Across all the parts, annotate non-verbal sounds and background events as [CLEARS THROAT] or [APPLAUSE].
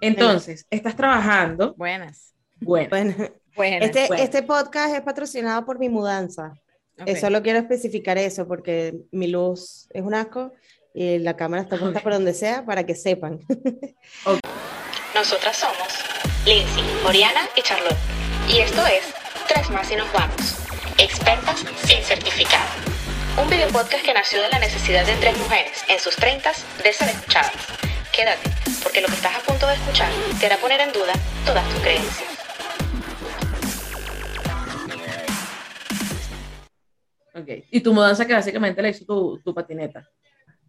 Entonces, estás trabajando. Buenas. Bueno. Bueno, Buenas. este, este podcast es patrocinado por mi mudanza. Ok. Eso lo quiero especificar eso porque mi luz es un asco y la cámara está puesta por donde sea para que sepan. [LAUGHS] Nosotras somos Lindsay, Oriana y Charlotte. Y esto es Tres más y nos vamos. Expertas sin certificado. Un video podcast que nació de la necesidad de tres mujeres en sus treintas de ser escuchadas. Quédate, porque lo que estás a punto de escuchar te hará poner en duda todas tus creencias. Ok. Y tu mudanza que básicamente la hizo tu, tu patineta.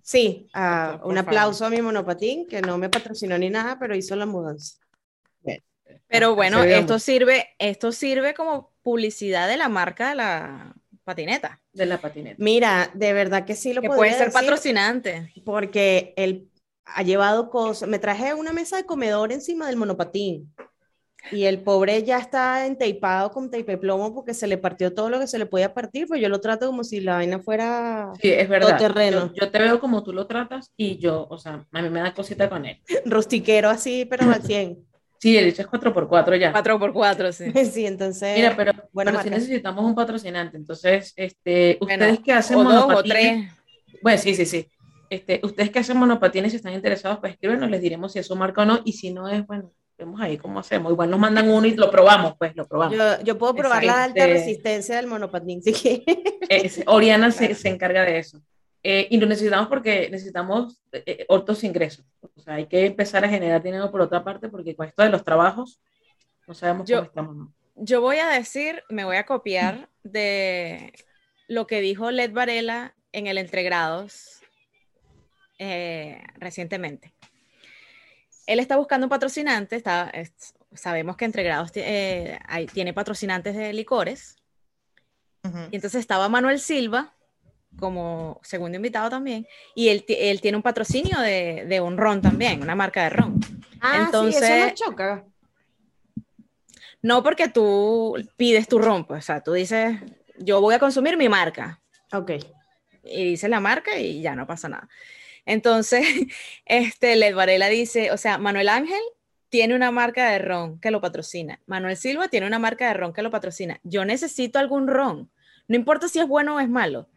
Sí, ah, un favor. aplauso a mi monopatín que no me patrocinó ni nada, pero hizo la mudanza. Pero bueno, esto sirve, esto sirve como publicidad de la marca de la patineta. De la patineta. Mira, de verdad que sí lo Que podría puede ser decir, patrocinante. porque él ha llevado cosas. Me traje una mesa de comedor encima del monopatín. Y el pobre ya está enteipado con tape de plomo porque se le partió todo lo que se le podía partir, pues yo lo trato como si la vaina fuera Sí, es verdad. Todoterreno. Yo, yo te veo como tú lo tratas y yo, o sea, a mí me da cosita con él. [LAUGHS] rustiquero así, pero al 100. Sí, el hecho es 4x4 ya. 4x4, sí. [LAUGHS] Sí, entonces. Mira, pero, buena pero sí necesitamos un patrocinante. Entonces, este, Bueno, ustedes que hacen o dos o tres. Bueno, sí, sí, sí. Este, ustedes que hacen monopatines, si están interesados, pues escríbenos, les diremos si es su marca o no. Y si no es, bueno, vemos ahí cómo hacemos. Igual nos mandan uno y lo probamos, pues lo probamos. Yo, yo puedo probar la alta Este- resistencia del monopatín, si quieres. Es- Oriana se, se encarga de eso. Eh, y lo necesitamos porque necesitamos eh, eh, otros ingresos. O sea, hay que empezar a generar dinero por otra parte porque con esto de los trabajos no sabemos Yo- cómo estamos. ¿no? Yo voy a decir, me voy a copiar de lo que dijo Led Varela en el Entregrados eh, recientemente. Él está buscando un patrocinante, está, es- sabemos que Entregrados ti- eh, hay- tiene patrocinantes de licores, y entonces estaba Manuel Silva como segundo invitado también, y él, él tiene un patrocinio de, de un ron también, una marca de ron. Ah, sí, Entonces- eso no choca. No porque tú pides tu ron, pues, o sea, tú dices, yo voy a consumir mi marca, Ok. y dices la marca y ya no pasa nada. Entonces, [LAUGHS] este, Led Varela dice, o sea, Manuel Ángel tiene una marca de ron que lo patrocina. Manuel Silva tiene una marca de ron que lo patrocina. Yo necesito algún ron. No importa si es bueno o es malo.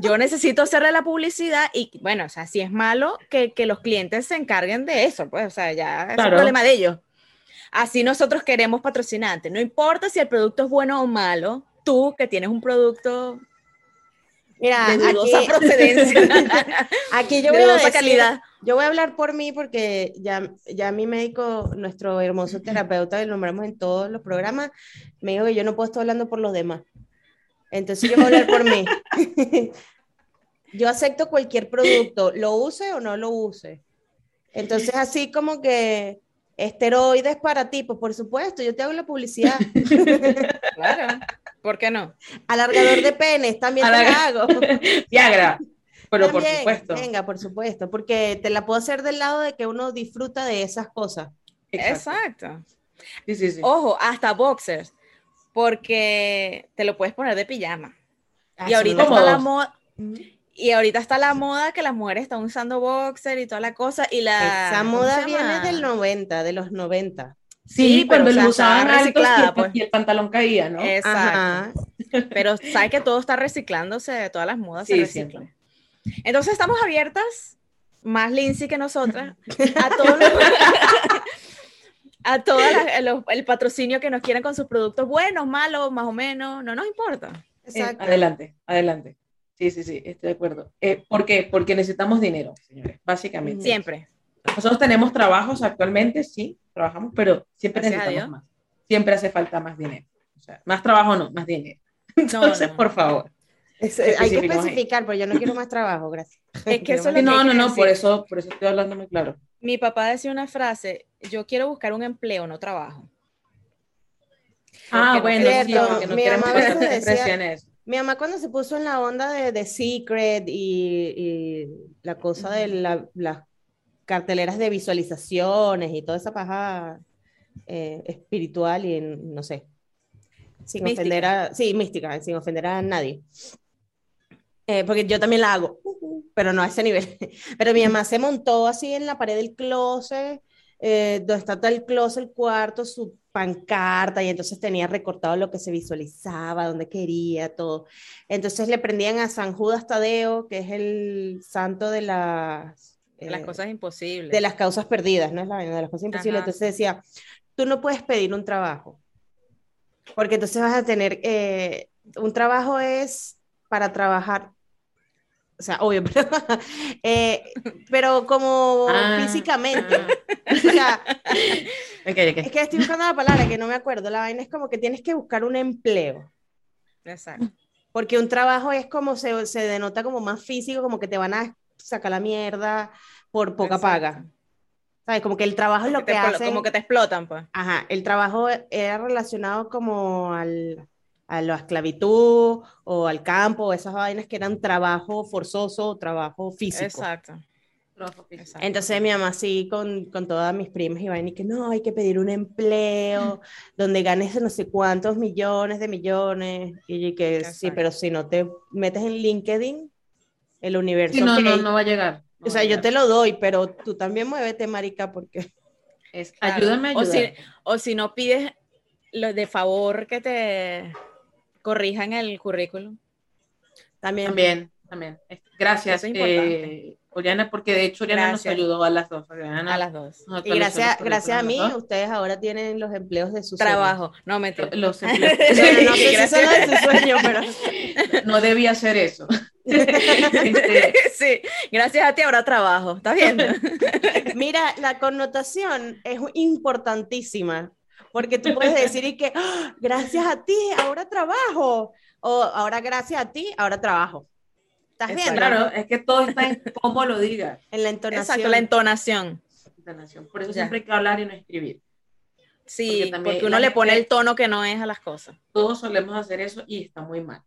Yo necesito hacerle la publicidad y, bueno, o sea, si es malo, que, que los clientes se encarguen de eso, pues, o sea, ya es el problema de ellos. Así nosotros queremos patrocinantes. No importa si el producto es bueno o malo, tú que tienes un producto Mira, de dudosa aquí, [LAUGHS] procedencia, [LAUGHS] aquí yo de voy a dudosa decir- calidad. Yo voy a hablar por mí porque ya, ya mi médico, nuestro hermoso terapeuta, que lo nombramos en todos los programas, me dijo que yo no puedo estar hablando por los demás. Entonces yo voy a hablar por mí. [LAUGHS] yo acepto cualquier producto, lo use o no lo use. Entonces así como que esteroides para ti, pues por supuesto, yo te hago la publicidad. Claro, ¿por qué no? Alargador de penes, también te la hago. [LAUGHS] Viagra, pero por También, supuesto. Venga, por supuesto, porque te la puedo hacer del lado de que uno disfruta de esas cosas. Exacto. Exacto. Sí, sí, sí. Ojo, hasta boxers, porque te lo puedes poner de pijama. Ah, Y ahorita está la moda, y ahorita está la moda que las mujeres están usando boxer y toda la cosa y la Esa ¿cómo moda viene del 90, de los 90. Sí, sí, pero, cuando lo usaban altos y reciclada, el, pues. y el pantalón caía, ¿no? Exacto. Ajá. [LAUGHS] Pero sabes que todo está reciclándose, todas las modas se Sí, reciclan. Entonces estamos abiertas, más Lindsay que nosotras, a [LAUGHS] todos los- a todo el patrocinio que nos quieran con sus productos, buenos, malos, más o menos, no nos importa. Eh, Exacto. adelante, adelante. Sí, sí, sí, estoy de acuerdo. Eh, ¿Por qué? Porque necesitamos dinero, señores, básicamente. Siempre. Nosotros tenemos trabajos actualmente, sí, trabajamos, pero siempre Gracias necesitamos más. Siempre hace falta más dinero. O sea, más trabajo no, más dinero. [LAUGHS] Entonces, no. por favor. Es- hay que especificar, pero yo no quiero más trabajo, gracias. [LAUGHS] Es que eso es lo Sí, que no, no, no, por eso, por eso estoy hablando muy claro. Mi papá decía una frase, yo quiero buscar un empleo, no trabajo. Ah, no bueno, sí, cierto. porque no Mi queremos mamá decía-. Mi mamá cuando se puso en la onda de, de Secret y, y la cosa de la- las carteleras de visualizaciones y toda esa paja eh, espiritual y no sé, sin Mística. ofender a, sí, mística, sin ofender a nadie. Eh, porque yo también la hago, pero no a ese nivel. [LAUGHS] Pero mi mamá se montó así en la pared del closet eh, donde está tal closet, el cuarto, su pancarta, y entonces tenía recortado lo que se visualizaba, donde quería, todo. Entonces le prendían a San Judas Tadeo, que es el santo de las... las eh, cosas imposibles. de las causas perdidas, ¿no es la vaina de las cosas imposibles? Ajá. Entonces decía, tú no puedes pedir un trabajo, porque entonces vas a tener, eh, un trabajo es para trabajar, o sea, obvio, [LAUGHS] pero, eh, pero como Ah, físicamente. ah. [LAUGHS] O sea, es que estoy buscando la palabra que no me acuerdo. La vaina es como que tienes que buscar un empleo. Exacto. Porque un trabajo es como se, se denota como más físico, como que te van a sacar la mierda por poca Exacto. paga. ¿Sabes? Como que el trabajo es lo que explo- hacen. Como que te explotan, pues. Ajá, el trabajo era relacionado como al, a la esclavitud o al campo, esas vainas que eran trabajo forzoso, trabajo físico. Exacto. Trabajo físico. exacto. Entonces mi mamá sí, con, con todas mis primas y vaina, y que no, hay que pedir un empleo [LAUGHS] donde ganes no sé cuántos millones de millones. Y que sí, Exacto. pero si no te metes en LinkedIn, el universo. Sí, no, no, no va a llegar. no O sea, yo te lo doy, pero tú también muévete, marica, porque... Es, [LAUGHS] Claro. ayúdame a O ayudar. si, o si no pides lo de favor que te corrijan el currículum. También, También, también. Gracias, es eh, Oriana, porque de hecho Oriana Gracias. nos ayudó a las dos. Oriana A las dos. Y gracias, gracias a mí, ¿no? ustedes ahora tienen los empleos de sus Trabajo. No, mentira. Los [LAUGHS] empleos. no sé si Gracias. son los de su sueño, pero [LAUGHS] no debía hacer eso. Este, [LAUGHS] sí, gracias a ti ahora trabajo. ¿Estás viendo? [LAUGHS] mira, la connotación es importantísima, porque tú puedes decir y que "Ah, gracias a ti, ahora trabajo, o ahora gracias a ti, ahora trabajo. ¿Estás Exacto. viendo? claro, es que todo está en cómo lo digas. En la entonación. Exacto, la entonación. Entonación. Por eso Ya. siempre hay que hablar y no escribir. Sí, Porque porque, uno le pone gente- el tono que no es a las cosas. Todos solemos hacer eso y está muy mal.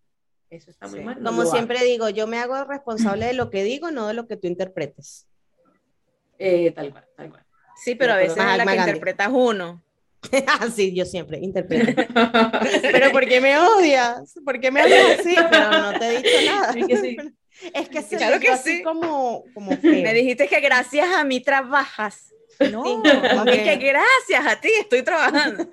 Eso está muy Sí. mal. no Como siempre digo, yo me hago responsable de lo que digo, no de lo que tú interpretes. Eh, tal cual, tal cual. Sí, pero a pero veces es la que Gandhi. interpretas uno. [LAUGHS] Así yo siempre interpreto. [LAUGHS] Pero ¿por qué me odias? ¿Por qué me hablas así? [LAUGHS] Pero no te he dicho nada. Sí que sí. Es que se Claro que así sí. como, como feo. Me dijiste que gracias a mí trabajas. No, Sí, es que gracias a ti estoy trabajando.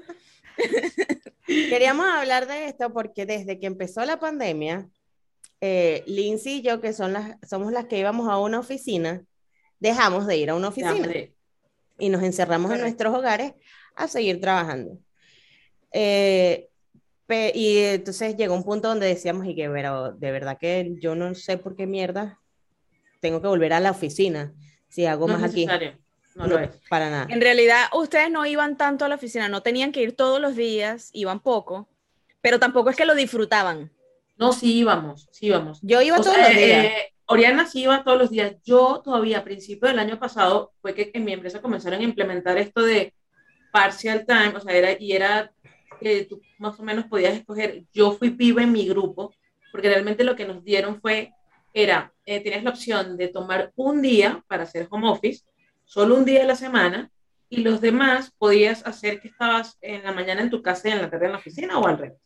[LAUGHS] Queríamos hablar de esto porque desde que empezó la pandemia, eh, Lindsay y yo, que son las, somos las que íbamos a una oficina, dejamos de ir a una oficina y nos encerramos en nuestros hogares a seguir trabajando. Eh, y entonces llegó un punto donde decíamos, y que, pero de verdad que yo no sé por qué mierda tengo que volver a la oficina si hago No más aquí. necesario. No, No, lo es. para nada. En realidad, ustedes no iban tanto a la oficina, no tenían que ir todos los días, iban poco, pero tampoco es que lo disfrutaban. No, sí íbamos, sí íbamos. Yo iba O todos sea, los días. eh, Oriana sí iba todos los días. Yo todavía a principio del año pasado fue que en mi empresa comenzaron a implementar esto de partial time, o sea, era, y era que tú más o menos podías escoger. Yo fui piba en mi grupo, porque realmente lo que nos dieron fue, era, eh, tenías la opción de tomar un día para hacer home office, solo un día a la semana, y los demás podías hacer que estabas en la mañana en tu casa y en la tarde en la oficina o al revés.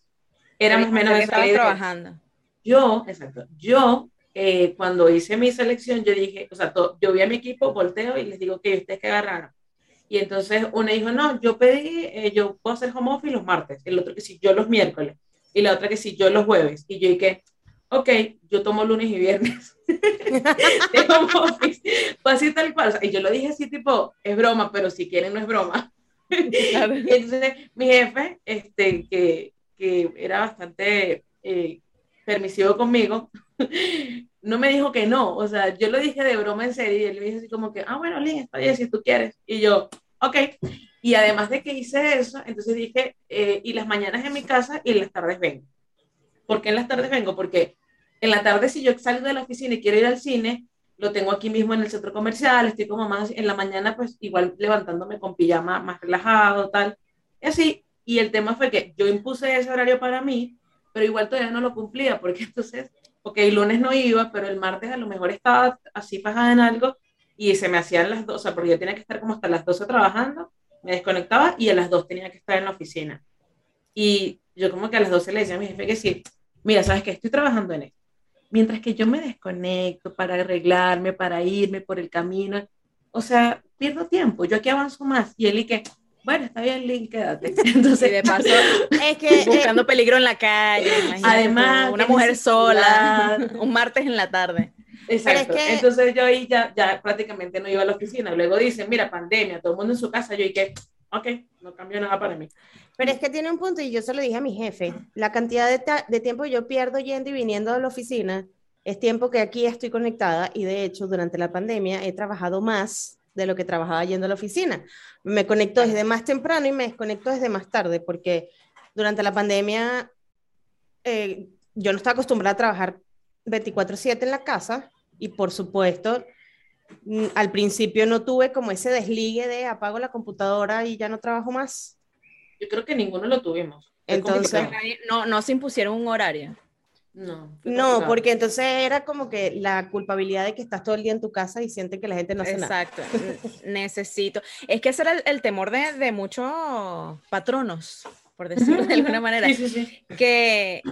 Era más o menos estabas idea. trabajando. Yo, exacto, yo eh, cuando hice mi selección, yo dije, o sea, yo vi a mi equipo, volteo y les digo que ustedes que agarraron. Y entonces una dijo, no, yo pedí, eh, yo puedo hacer home office los martes, el otro que sí, yo los miércoles, y la otra que sí, yo los jueves. Y yo dije, ok, yo tomo lunes y viernes. [LAUGHS] Fue así tal cual. o sea, y yo lo dije así tipo, es broma, pero si quieren no es broma. Claro. Y [LAUGHS] entonces mi jefe, este, que, que era bastante eh, permisivo conmigo, [LAUGHS] no me dijo que no. O sea, yo lo dije de broma en serio y él me dijo así como que, ah, bueno, Lynn, está bien si tú quieres. Y yo, ok. Y además de que hice eso, entonces dije, eh, y las mañanas en mi casa y en las tardes vengo. ¿Por qué en las tardes vengo? Porque en la tarde si yo salgo de la oficina y quiero ir al cine, lo tengo aquí mismo en el centro comercial, estoy como más en la mañana, pues igual levantándome con pijama más relajado, tal. Y así, y el tema fue que yo impuse ese horario para mí, pero igual todavía no lo cumplía, porque [LAUGHS] entonces, ok, el lunes no iba, pero el martes a lo mejor estaba así fajada en algo y se me hacían las dos, o sea, porque yo tenía que estar como hasta las 12 trabajando, me desconectaba y a las 2 tenía que estar en la oficina. Y yo como que a las 12 le decía a mi jefe que sí, mira, ¿sabes qué? Estoy trabajando en esto. Mientras que yo me desconecto para arreglarme, para irme por el camino, o sea, pierdo tiempo, yo aquí avanzo más. Y él y que, bueno, está bien, Link, quédate. [LAUGHS] Entonces, Y de paso, Es que buscando peligro en la calle. Además, una mujer sola, [LAUGHS] un martes en la tarde. Exacto. Es que- Entonces yo ahí ya, ya prácticamente no iba a la oficina. Luego dicen, mira, pandemia, todo el mundo en su casa. Yo y que, ok, no cambió nada para mí. Pero es que tiene un punto y yo se lo dije a mi jefe. La cantidad de, tiempo que yo pierdo yendo y viniendo a la oficina es tiempo que aquí estoy conectada y de hecho durante la pandemia he trabajado más de lo que trabajaba yendo a la oficina. Me conecto desde más temprano y me desconecto desde más tarde porque durante la pandemia eh, yo no estaba acostumbrada a trabajar 24/7 en la casa y por supuesto al principio no tuve como ese desligue de apago la computadora y ya no trabajo más. Yo creo que ninguno lo tuvimos. Entonces- No, no se impusieron un horario. no, No, porque entonces era como que la culpabilidad de que estás todo el día en tu casa y sientes que la gente no hace nada. Exacto. Necesito. Es que ese era el, el temor de, de muchos patronos, por decirlo de alguna [LAUGHS] manera, Sí, sí, sí. que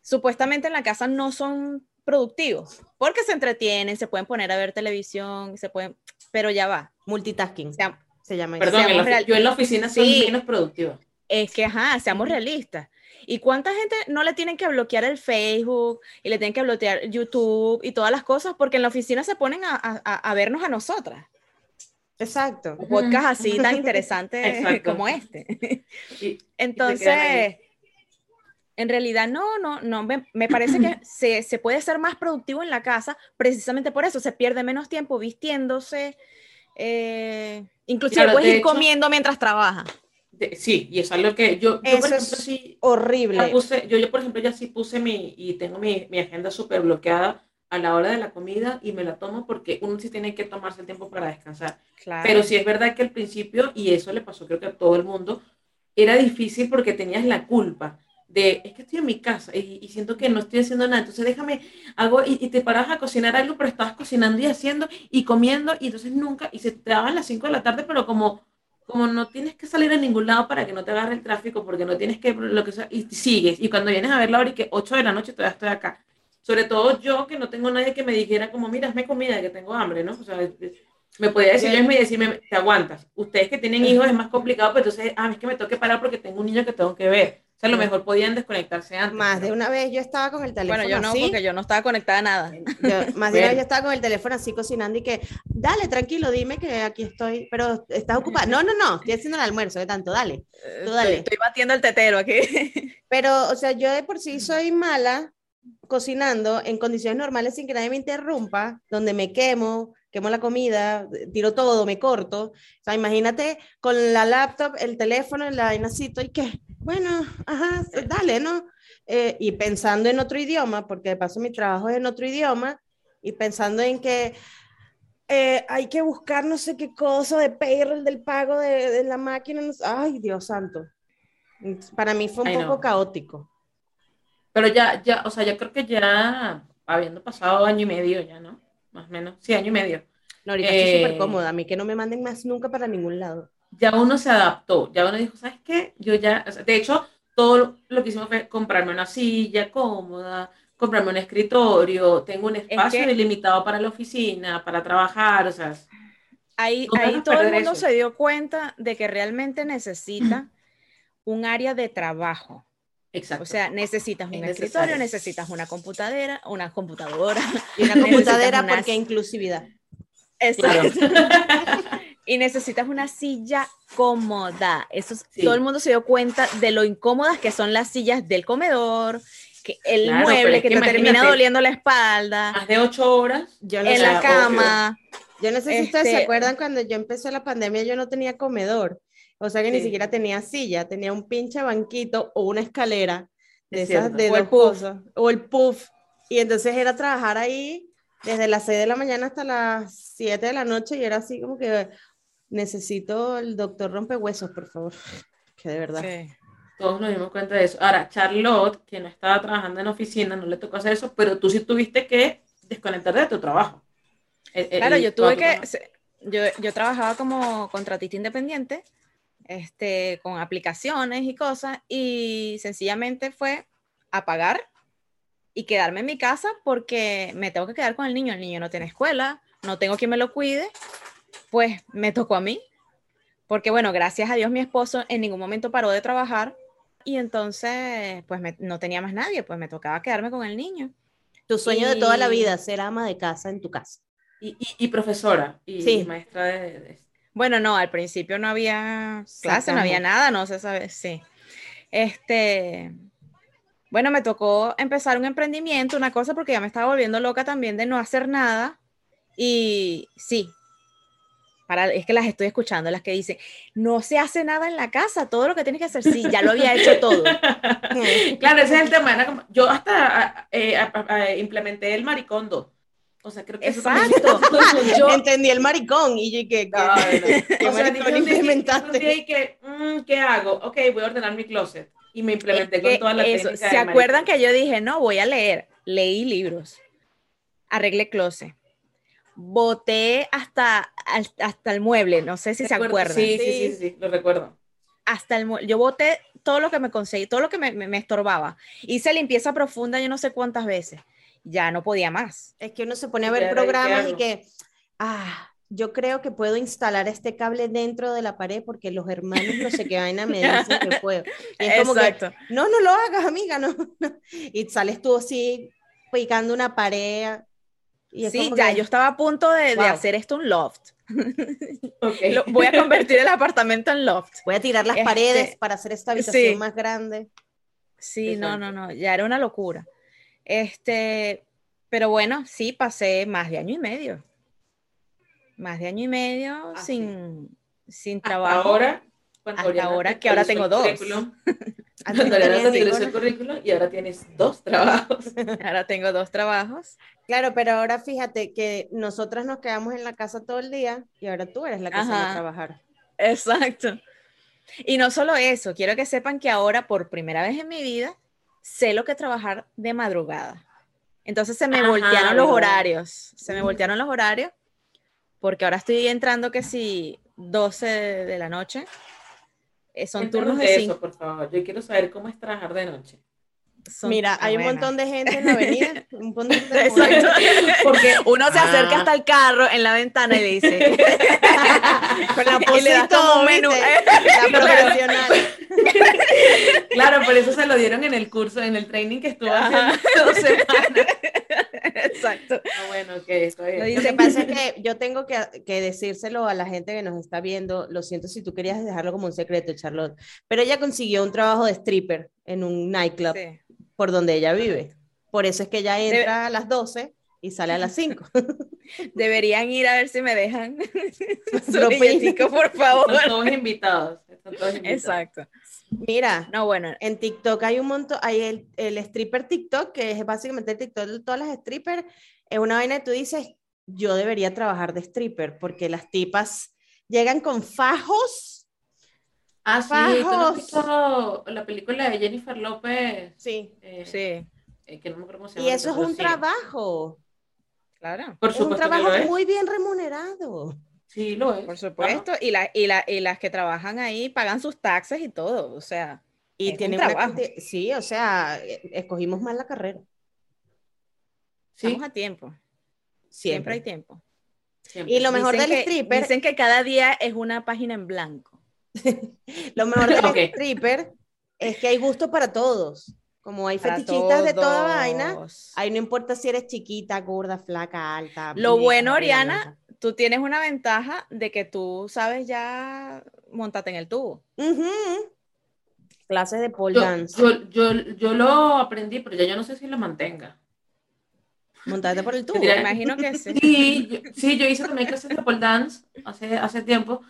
supuestamente en la casa no son productivos, porque se entretienen, se pueden poner a ver televisión, se pueden, pero ya va. Multitasking Seam- se llama. Perdón, en la- real- yo en la oficina soy Sí. menos productiva. Es que, ajá, seamos realistas. ¿Y cuánta gente no le tienen que bloquear el Facebook y le tienen que bloquear YouTube y todas las cosas? Porque en la oficina se ponen a, a- a- vernos a nosotras. Exacto. Podcast así tan interesantes [LAUGHS] Exacto. como este. Y- Entonces, en realidad no, no, no, me, me parece que [CLEARS THROAT] se, se puede ser más productivo en la casa precisamente por eso, se pierde menos tiempo vistiéndose, eh, inclusive Claro, puedes de ir hecho- comiendo mientras trabajas. sí, y eso es lo que yo, yo Eso por ejemplo, es sí, horrible. puse, yo, yo, por ejemplo, ya sí puse mi, y tengo mi, mi agenda súper bloqueada a la hora de la comida y me la tomo porque uno sí tiene que tomarse el tiempo para descansar. Claro. Pero sí es verdad que al principio, y eso le pasó creo que a todo el mundo, era difícil porque tenías la culpa de, es que estoy en mi casa y, y siento que no estoy haciendo nada, entonces déjame, hago, y, y te paras a cocinar algo, pero estabas cocinando y haciendo y comiendo, y entonces nunca, y se te daban las 5 de la tarde, pero como, como no tienes que salir a ningún lado para que no te agarre el tráfico, porque no tienes que, lo que sea, y sigues, y cuando vienes a ver la hora y que 8 de la noche todavía estoy acá. Sobre todo yo, que no tengo nadie que me dijera como, mira, hazme comida, que tengo hambre, ¿no? O sea, me podía decir yo y decirme, te aguantas. Ustedes que tienen hijos es más complicado, pero entonces, ah, es que me tengo que parar porque tengo un niño que tengo que ver. Sea, a lo mejor podían desconectarse antes. Más de una vez yo estaba con el teléfono bueno, yo no, así. porque yo no estaba conectada a nada. yo- más de una vez yo estaba con el teléfono así cocinando y que, dale, tranquilo, dime que aquí estoy, pero estás ocupada. No, no, no, estoy haciendo el almuerzo, de tanto, dale. Tú dale. Estoy, estoy batiendo el tetero aquí. [LAUGHS] Pero, o sea, yo de por sí soy mala cocinando en condiciones normales sin que nadie me interrumpa, donde me quemo, quemo la comida, tiro todo, me corto. O sea, imagínate con la laptop, el teléfono, la vainacito y que, bueno, ajá, dale, ¿no? Eh, y pensando en otro idioma, porque de paso mi trabajo es en otro idioma, y pensando en que eh, hay que buscar no sé qué cosa de payroll del pago de, de la máquina. no sé- Ay, Dios santo. Para mí fue un Ay, poco no. caótico. Pero ya, ya, o sea, yo creo que ya, habiendo pasado año y medio ya, ¿no? Más o menos, sí, año y medio. No, ahorita estoy súper Eh, cómoda. A mí que no me manden más nunca para ningún lado. Ya uno se adaptó, ya uno dijo, ¿sabes qué? Yo ya, o sea, de hecho, todo lo que hicimos fue comprarme una silla cómoda, comprarme un escritorio, tengo un espacio que- ilimitado para la oficina, para trabajar, o sea, Ahí, ahí todo el mundo eso. se dio cuenta de que realmente necesita [CLEARS THROAT] un área de trabajo. exacto. O sea, necesitas un Es escritorio, necesario. necesitas una computadora, una computadora. Y una [LAUGHS] computadora unas- porque inclusividad. Exacto. [LAUGHS] y necesitas una silla cómoda. Eso es- Sí. todo el mundo se dio cuenta de lo incómodas que son las sillas del comedor, que el Claro, mueble es que, que te termina doliendo la espalda, Más de ocho horas, Yo no, en la cama. yo no sé si ustedes se este- acuerdan cuando yo empecé la pandemia, yo no tenía comedor. O sea que ni Sí. siquiera tenía silla, tenía un pinche banquito o una escalera de Es esas cierto. de O el dos puff. cosas. O el puff. Y entonces era trabajar ahí desde las 6 de la mañana hasta las 7 de la noche y era así como que necesito el doctor rompehuesos, por favor. [LAUGHS] Que de verdad. Sí. todos nos dimos cuenta de eso. Ahora, Charlotte, que no estaba trabajando en oficina, no le tocó hacer eso, pero tú sí tuviste que desconectarte de tu trabajo. El- el- Claro, yo tuve tu que, trabajo. se- yo, yo trabajaba como contratista independiente, este, con aplicaciones y cosas, y sencillamente fue apagar y quedarme en mi casa porque me tengo que quedar con el niño. El niño no tiene escuela, no tengo quien me lo cuide, pues me tocó a mí, porque bueno, gracias a Dios mi esposo en ningún momento paró de trabajar y entonces pues me- no tenía más nadie, pues me tocaba quedarme con el niño. Tu sueño de toda la vida, ser ama de casa en tu casa. Y, y- y profesora y Sí. maestra de, de- Bueno, no, al principio no había clase, no había nada, no se sabe, sí. Este, bueno, me tocó empezar un emprendimiento, una cosa, porque ya me estaba volviendo loca también de no hacer nada. Y sí, para, es que las estoy escuchando, las que dicen, no se hace nada en la casa, todo lo que tienes que hacer, sí, ya lo había hecho todo. [LAUGHS] Claro, ese es el tema. como- yo hasta eh, a- a- a- implementé el maricondo. O sea, creo que eso Exacto. [LAUGHS] Yo entendí el maricón y yo que, No, no, no. [LAUGHS] ¿Qué O sea, maricón dije implementaste? y que, mm, ¿qué hago? Ok, voy a ordenar mi closet. Y me implementé Es con que toda la eso, técnica ¿Se acuerdan maricón. que yo dije, no, voy a leer? Leí libros, arreglé closet, boté hasta, hasta el mueble, no sé si se acuerdan. Sí, sí, Sí. sí, sí, lo recuerdo. Hasta el mue- yo boté todo lo que me conseguí, todo lo que me, me- me estorbaba. Hice limpieza profunda yo no sé cuántas veces. Ya no podía más. Es que uno se pone a ¿Y ver programas y que, ah, yo creo que puedo instalar este cable dentro de la pared porque los hermanos no sé qué vaina me dicen que puedo. Y es como que, no, no lo hagas, amiga, no. no. Y sales tú así picando una pared. Y Sí, ya, que, yo estaba a punto de, hacer esto un loft. [LAUGHS] Lo- voy a convertir el apartamento en loft. Voy a tirar las Este, paredes para hacer esta habitación sí. más grande. Sí, no, no, no, ya era una locura. Este, pero bueno, sí, pasé más de año y medio. Más de año y medio Ah, sí. sin, sin Hasta trabajo. ahora, Hasta ahora, que ahora tengo dos. [LAUGHS] Antes Cuando te el currículum y ahora tienes dos trabajos. [LAUGHS] Ahora tengo dos trabajos. Claro, pero ahora fíjate que nosotras nos quedamos en la casa todo el día y ahora tú eres la que se va a Ajá. trabajar. Exacto. Y no solo eso, quiero que sepan que ahora, por primera vez en mi vida, sé lo que es trabajar de madrugada. Entonces se me Ajá, voltearon los horarios. Se me voltearon los horarios porque ahora estoy entrando que si 12 de la noche. Eh, son Cuéntanos turnos de de eso, cinco. por favor. Yo quiero saber cómo es trabajar de noche. Son- Mira, hay un montón de gente en la avenida, un [LAUGHS] montón de gente Exacto. Porque Uno se acerca Ah. hasta el carro en la ventana y le dice, [LAUGHS] con la [LAUGHS] un menú. ¿viste? La profesional. Claro, por eso se lo dieron en el curso, en el training que estuvo Ajá. haciendo dos semanas. Exacto. Ah, bueno, ok, está bien. Lo que pasa es que yo tengo que, que decírselo a la gente que nos está viendo. Lo siento si tú querías dejarlo como un secreto, Charlotte. Pero ella consiguió un trabajo de stripper en un nightclub Sí. por donde ella vive. Por eso es que ella entra a las 12 y sale a las 5. [LAUGHS] Deberían ir a ver si me dejan [LAUGHS] [LAUGHS] su billetico, por favor. Están todos invitados. están todos invitados. Exacto. Mira, No, bueno, en TikTok hay un montón, hay el, el stripper TikTok, que es básicamente el TikTok de todas las strippers. Es una vaina que tú dices, yo debería trabajar de stripper, porque las tipas llegan con fajos. Ah, sí, ¿tú no has Fajos. visto la película de Jennifer López? Sí. Eh, sí, eh, que no me acuerdo cómo se Y eso es un sí. trabajo. claro, Por Es un trabajo lo es. muy bien remunerado. Sí, lo es. por supuesto. Y, la, y, la, y las que trabajan ahí pagan sus taxes y todo. O sea, Y Es un una trabajo. Sí, o sea, eh, escogimos mal la carrera. Sí, estamos a tiempo. Siempre hay tiempo. siempre. Y lo mejor Dicen del que- stripper, Dicen que cada día es una página en blanco. [LAUGHS] lo mejor del Ok. stripper es que hay gusto para todos. Como hay Para fetichistas de toda vaina, ahí no importa si eres chiquita, gorda, flaca, alta. Lo bueno, Oriana, tú tienes una ventaja de que tú sabes ya montarte en el tubo. Ujú. Clases de pole yo, dance. yo, yo, yo lo aprendí, pero ya yo no sé si lo mantenga. Montarte por el tubo. Me imagino que sí. Sí, yo, sí, yo hice también clases de pole dance hace, hace tiempo.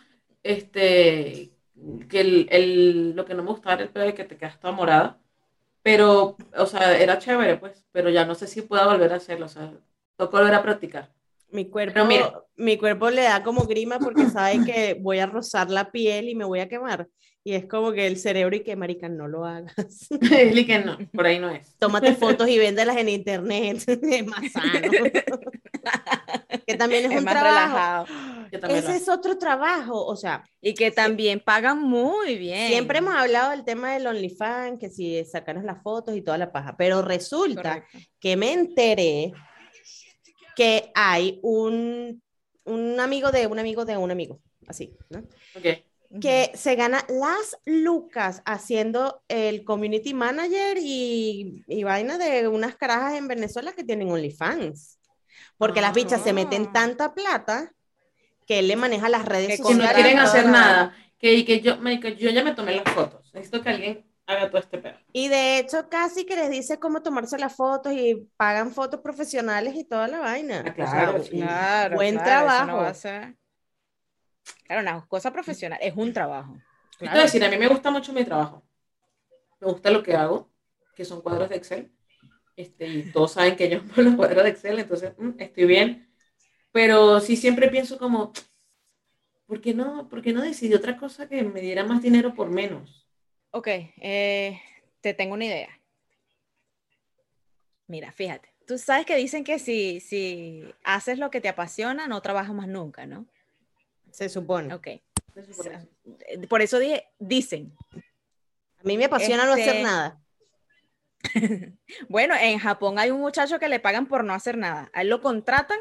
Este, que el, el- lo que no me gustaba era el pedo de que te quedas toda morada. Pero, o sea, era chévere, pues. Pero ya no sé si pueda volver a hacerlo. O sea, tocó volver a practicar. Mi cuerpo, Pero mira. mi cuerpo le da como grima porque sabe que voy a rozar la piel y me voy a quemar. Y es como que el cerebro y que, marica, no lo hagas. [LAUGHS] Y que no, por ahí no es. Tómate [LAUGHS] fotos y véndelas en internet. [LAUGHS] Es más sano. que también es, Es un más trabajo. relajado. Ese es otro trabajo. O sea, Y que también pagan muy bien. siempre hemos hablado del tema del OnlyFans, que si sacarnos las fotos y toda la paja. Pero resulta Correcto. que me enteré que hay un un amigo de un amigo de un amigo, así, ¿no? Ok. Que se gana las lucas haciendo el community manager y, y vaina de unas carajas en Venezuela que tienen OnlyFans. Porque las bichas se meten Ah. tanta plata que él le maneja las redes Que Si sociales. no Contrata quieren hacer nada, que, que yo, marica, yo ya me tomé las fotos. Necesito que alguien haga todo este pedo. Y de hecho casi que les dice cómo tomarse las fotos y pagan fotos profesionales y toda la vaina. Ah, claro, sí. Claro, buen claro, eso no trabajo. va a ser- Claro, una cosa profesional, es un trabajo. Claro. decir, a mí me gusta mucho mi trabajo. Me gusta lo que hago, que son cuadros de Excel. Este, y todos saben que yo [LAUGHS] amo los cuadros de Excel, entonces mm, estoy bien. Pero sí siempre pienso como, ¿por qué no, por qué no decidí otra cosa que me diera más dinero por menos? Ok, eh, te tengo una idea. Mira, fíjate, tú sabes que dicen que si, si haces lo que te apasiona, no trabajas más nunca, ¿no? Se supone. Ok, Eso por eso. eh, por eso dije, dicen. A mí me apasiona no hacer Este- nada. [LAUGHS] Bueno, en Japón hay un muchacho que le pagan por no hacer nada. A él lo contratan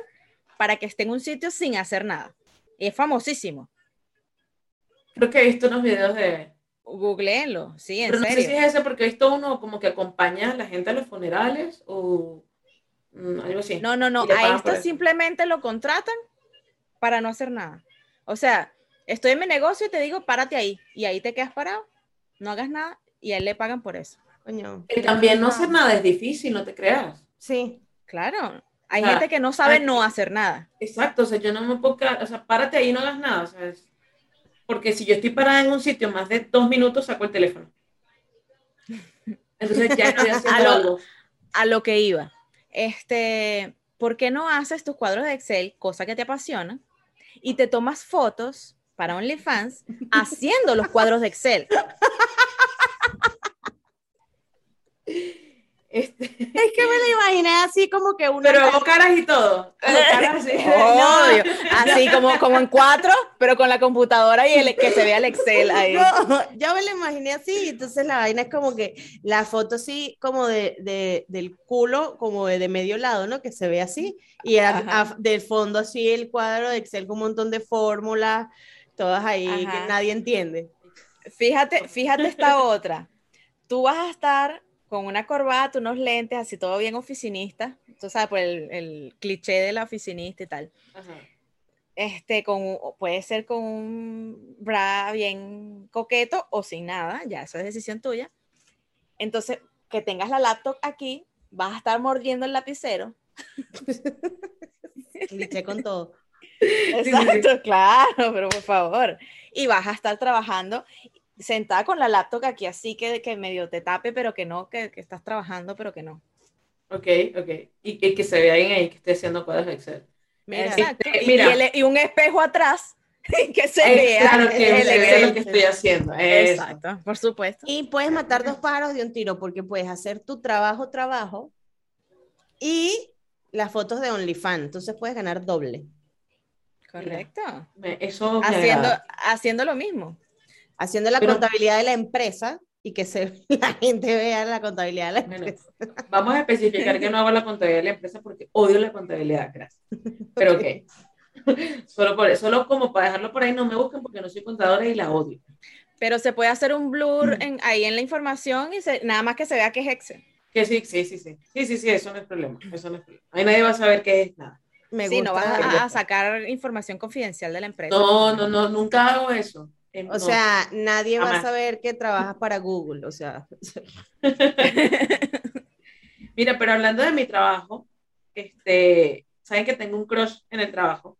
para que esté en un sitio sin hacer nada. Y es famosísimo. Creo que he visto unos videos de... Googleenlo, sí, en Pero no sé si es ese porque he visto uno como que acompaña a la gente a los funerales o mm, algo así. No, no, no. A esto simplemente lo contratan para no hacer nada. O sea, estoy en mi negocio y te digo, párate ahí. Y ahí te quedas parado, no hagas nada y a él le pagan por eso. Coño. Que también no hacer nada es difícil, no te creas. Sí. Claro. Hay O sea, gente que no sabe hay- no hacer nada. Exacto, o sea, yo no me puedo quedar, o sea, párate ahí y no hagas nada, o sea, es- porque si yo estoy parada en un sitio más de dos minutos, saco el teléfono. Entonces ya estoy [LAUGHS] haciendo A lo- algo. A lo que iba. Este, ¿por qué no haces tus cuadros de Excel, cosa que te apasiona, y te tomas fotos para OnlyFans haciendo los cuadros de Excel? [LAUGHS] Este, Es que me lo imaginé así como que una. pero hago caras y todo. [LAUGHS] Caras así. Obvio. Así como, [LAUGHS] como en cuatro, pero con la computadora y el, que se vea el Excel ahí. No, yo me lo imaginé así, entonces la vaina es como que la foto así como de, de- del culo, como de, de medio lado, ¿no? Que se ve así, y a- a- del fondo así el cuadro de Excel con un montón de fórmulas, todas ahí Ajá. que nadie entiende. Fíjate, fíjate esta [LAUGHS] otra. Tú vas a estar con una corbata, unos lentes, así todo bien oficinista, tú sabes, por el, el cliché de la oficinista y tal. Ajá. Este, con, puede ser con un bra bien coqueto o sin nada, ya eso es decisión tuya. Entonces, que tengas la laptop aquí, vas a estar mordiendo el lapicero. [LAUGHS] Cliché con todo. Exacto, claro, pero por favor. Y vas a estar trabajando sentada con la laptop aquí así que, que medio te tape, pero que no, que, que estás trabajando, pero que no. Ok, ok. Y que, que se vea alguien ahí que esté haciendo cuadros de Excel. Mira, Exacto. este, Y- mira. Y, el- y un espejo atrás [LAUGHS] que se Eh, vea. claro que el [LAUGHS] se vea lo que estoy haciendo. Eso. Exacto, por supuesto. Y puedes matar dos pájaros de un tiro porque puedes hacer tu trabajo, trabajo y las fotos de OnlyFans. Entonces puedes ganar doble. Correcto. Me- Eso me Haciendo, agrada. haciendo lo mismo. Haciendo la Pero- contabilidad de la empresa y que se, [LAUGHS] la gente vea la contabilidad de la Bueno, empresa. Vamos a especificar que no hago la contabilidad de la empresa porque odio la contabilidad, gracias. [LAUGHS] Pero ok. [LAUGHS] Solo, por, solo como para dejarlo por ahí, no me busquen porque no soy contadora y la odio. Pero se puede hacer un blur en- ahí en la información y se- nada más que se vea que es Excel. Que sí, sí, sí, sí. Sí, sí, sí, eso no es problema. Eso no es problema. Ahí nadie va a saber qué es nada. Me Sí, no vas gusta. a, a sacar información confidencial de la empresa. No, no, no, nunca hago eso. Eh, O no. sea, nadie va a saber que trabajas para Google. O sea, [LAUGHS] [LAUGHS] Mira, pero hablando de mi trabajo, este, saben que tengo un crush en el trabajo,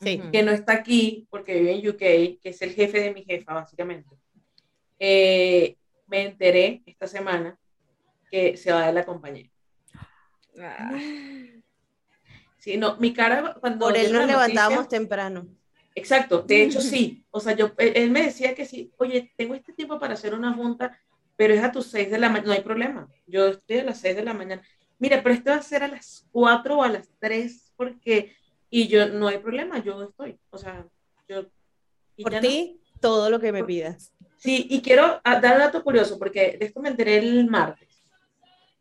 sí. Que no está aquí porque vive en UK, que es el jefe de mi jefa, básicamente. Eh, me enteré esta semana que se va de la compañía. Ah, Sí, no, mi cara cuando por él nos noticia- levantábamos temprano. Exacto, de hecho sí. O sea, yo, él, él me decía que sí, oye, tengo este tiempo para hacer una junta, pero es a tus 6 de la mañana, no hay problema. Yo estoy a las 6 de la mañana. Mira, pero esto va a ser a las 4 o a las 3, porque, y yo, no hay problema, yo estoy. O sea, yo... y Por no. ti, todo lo que me pidas. Sí, y quiero ah, dar un dato curioso, porque de esto me enteré el martes.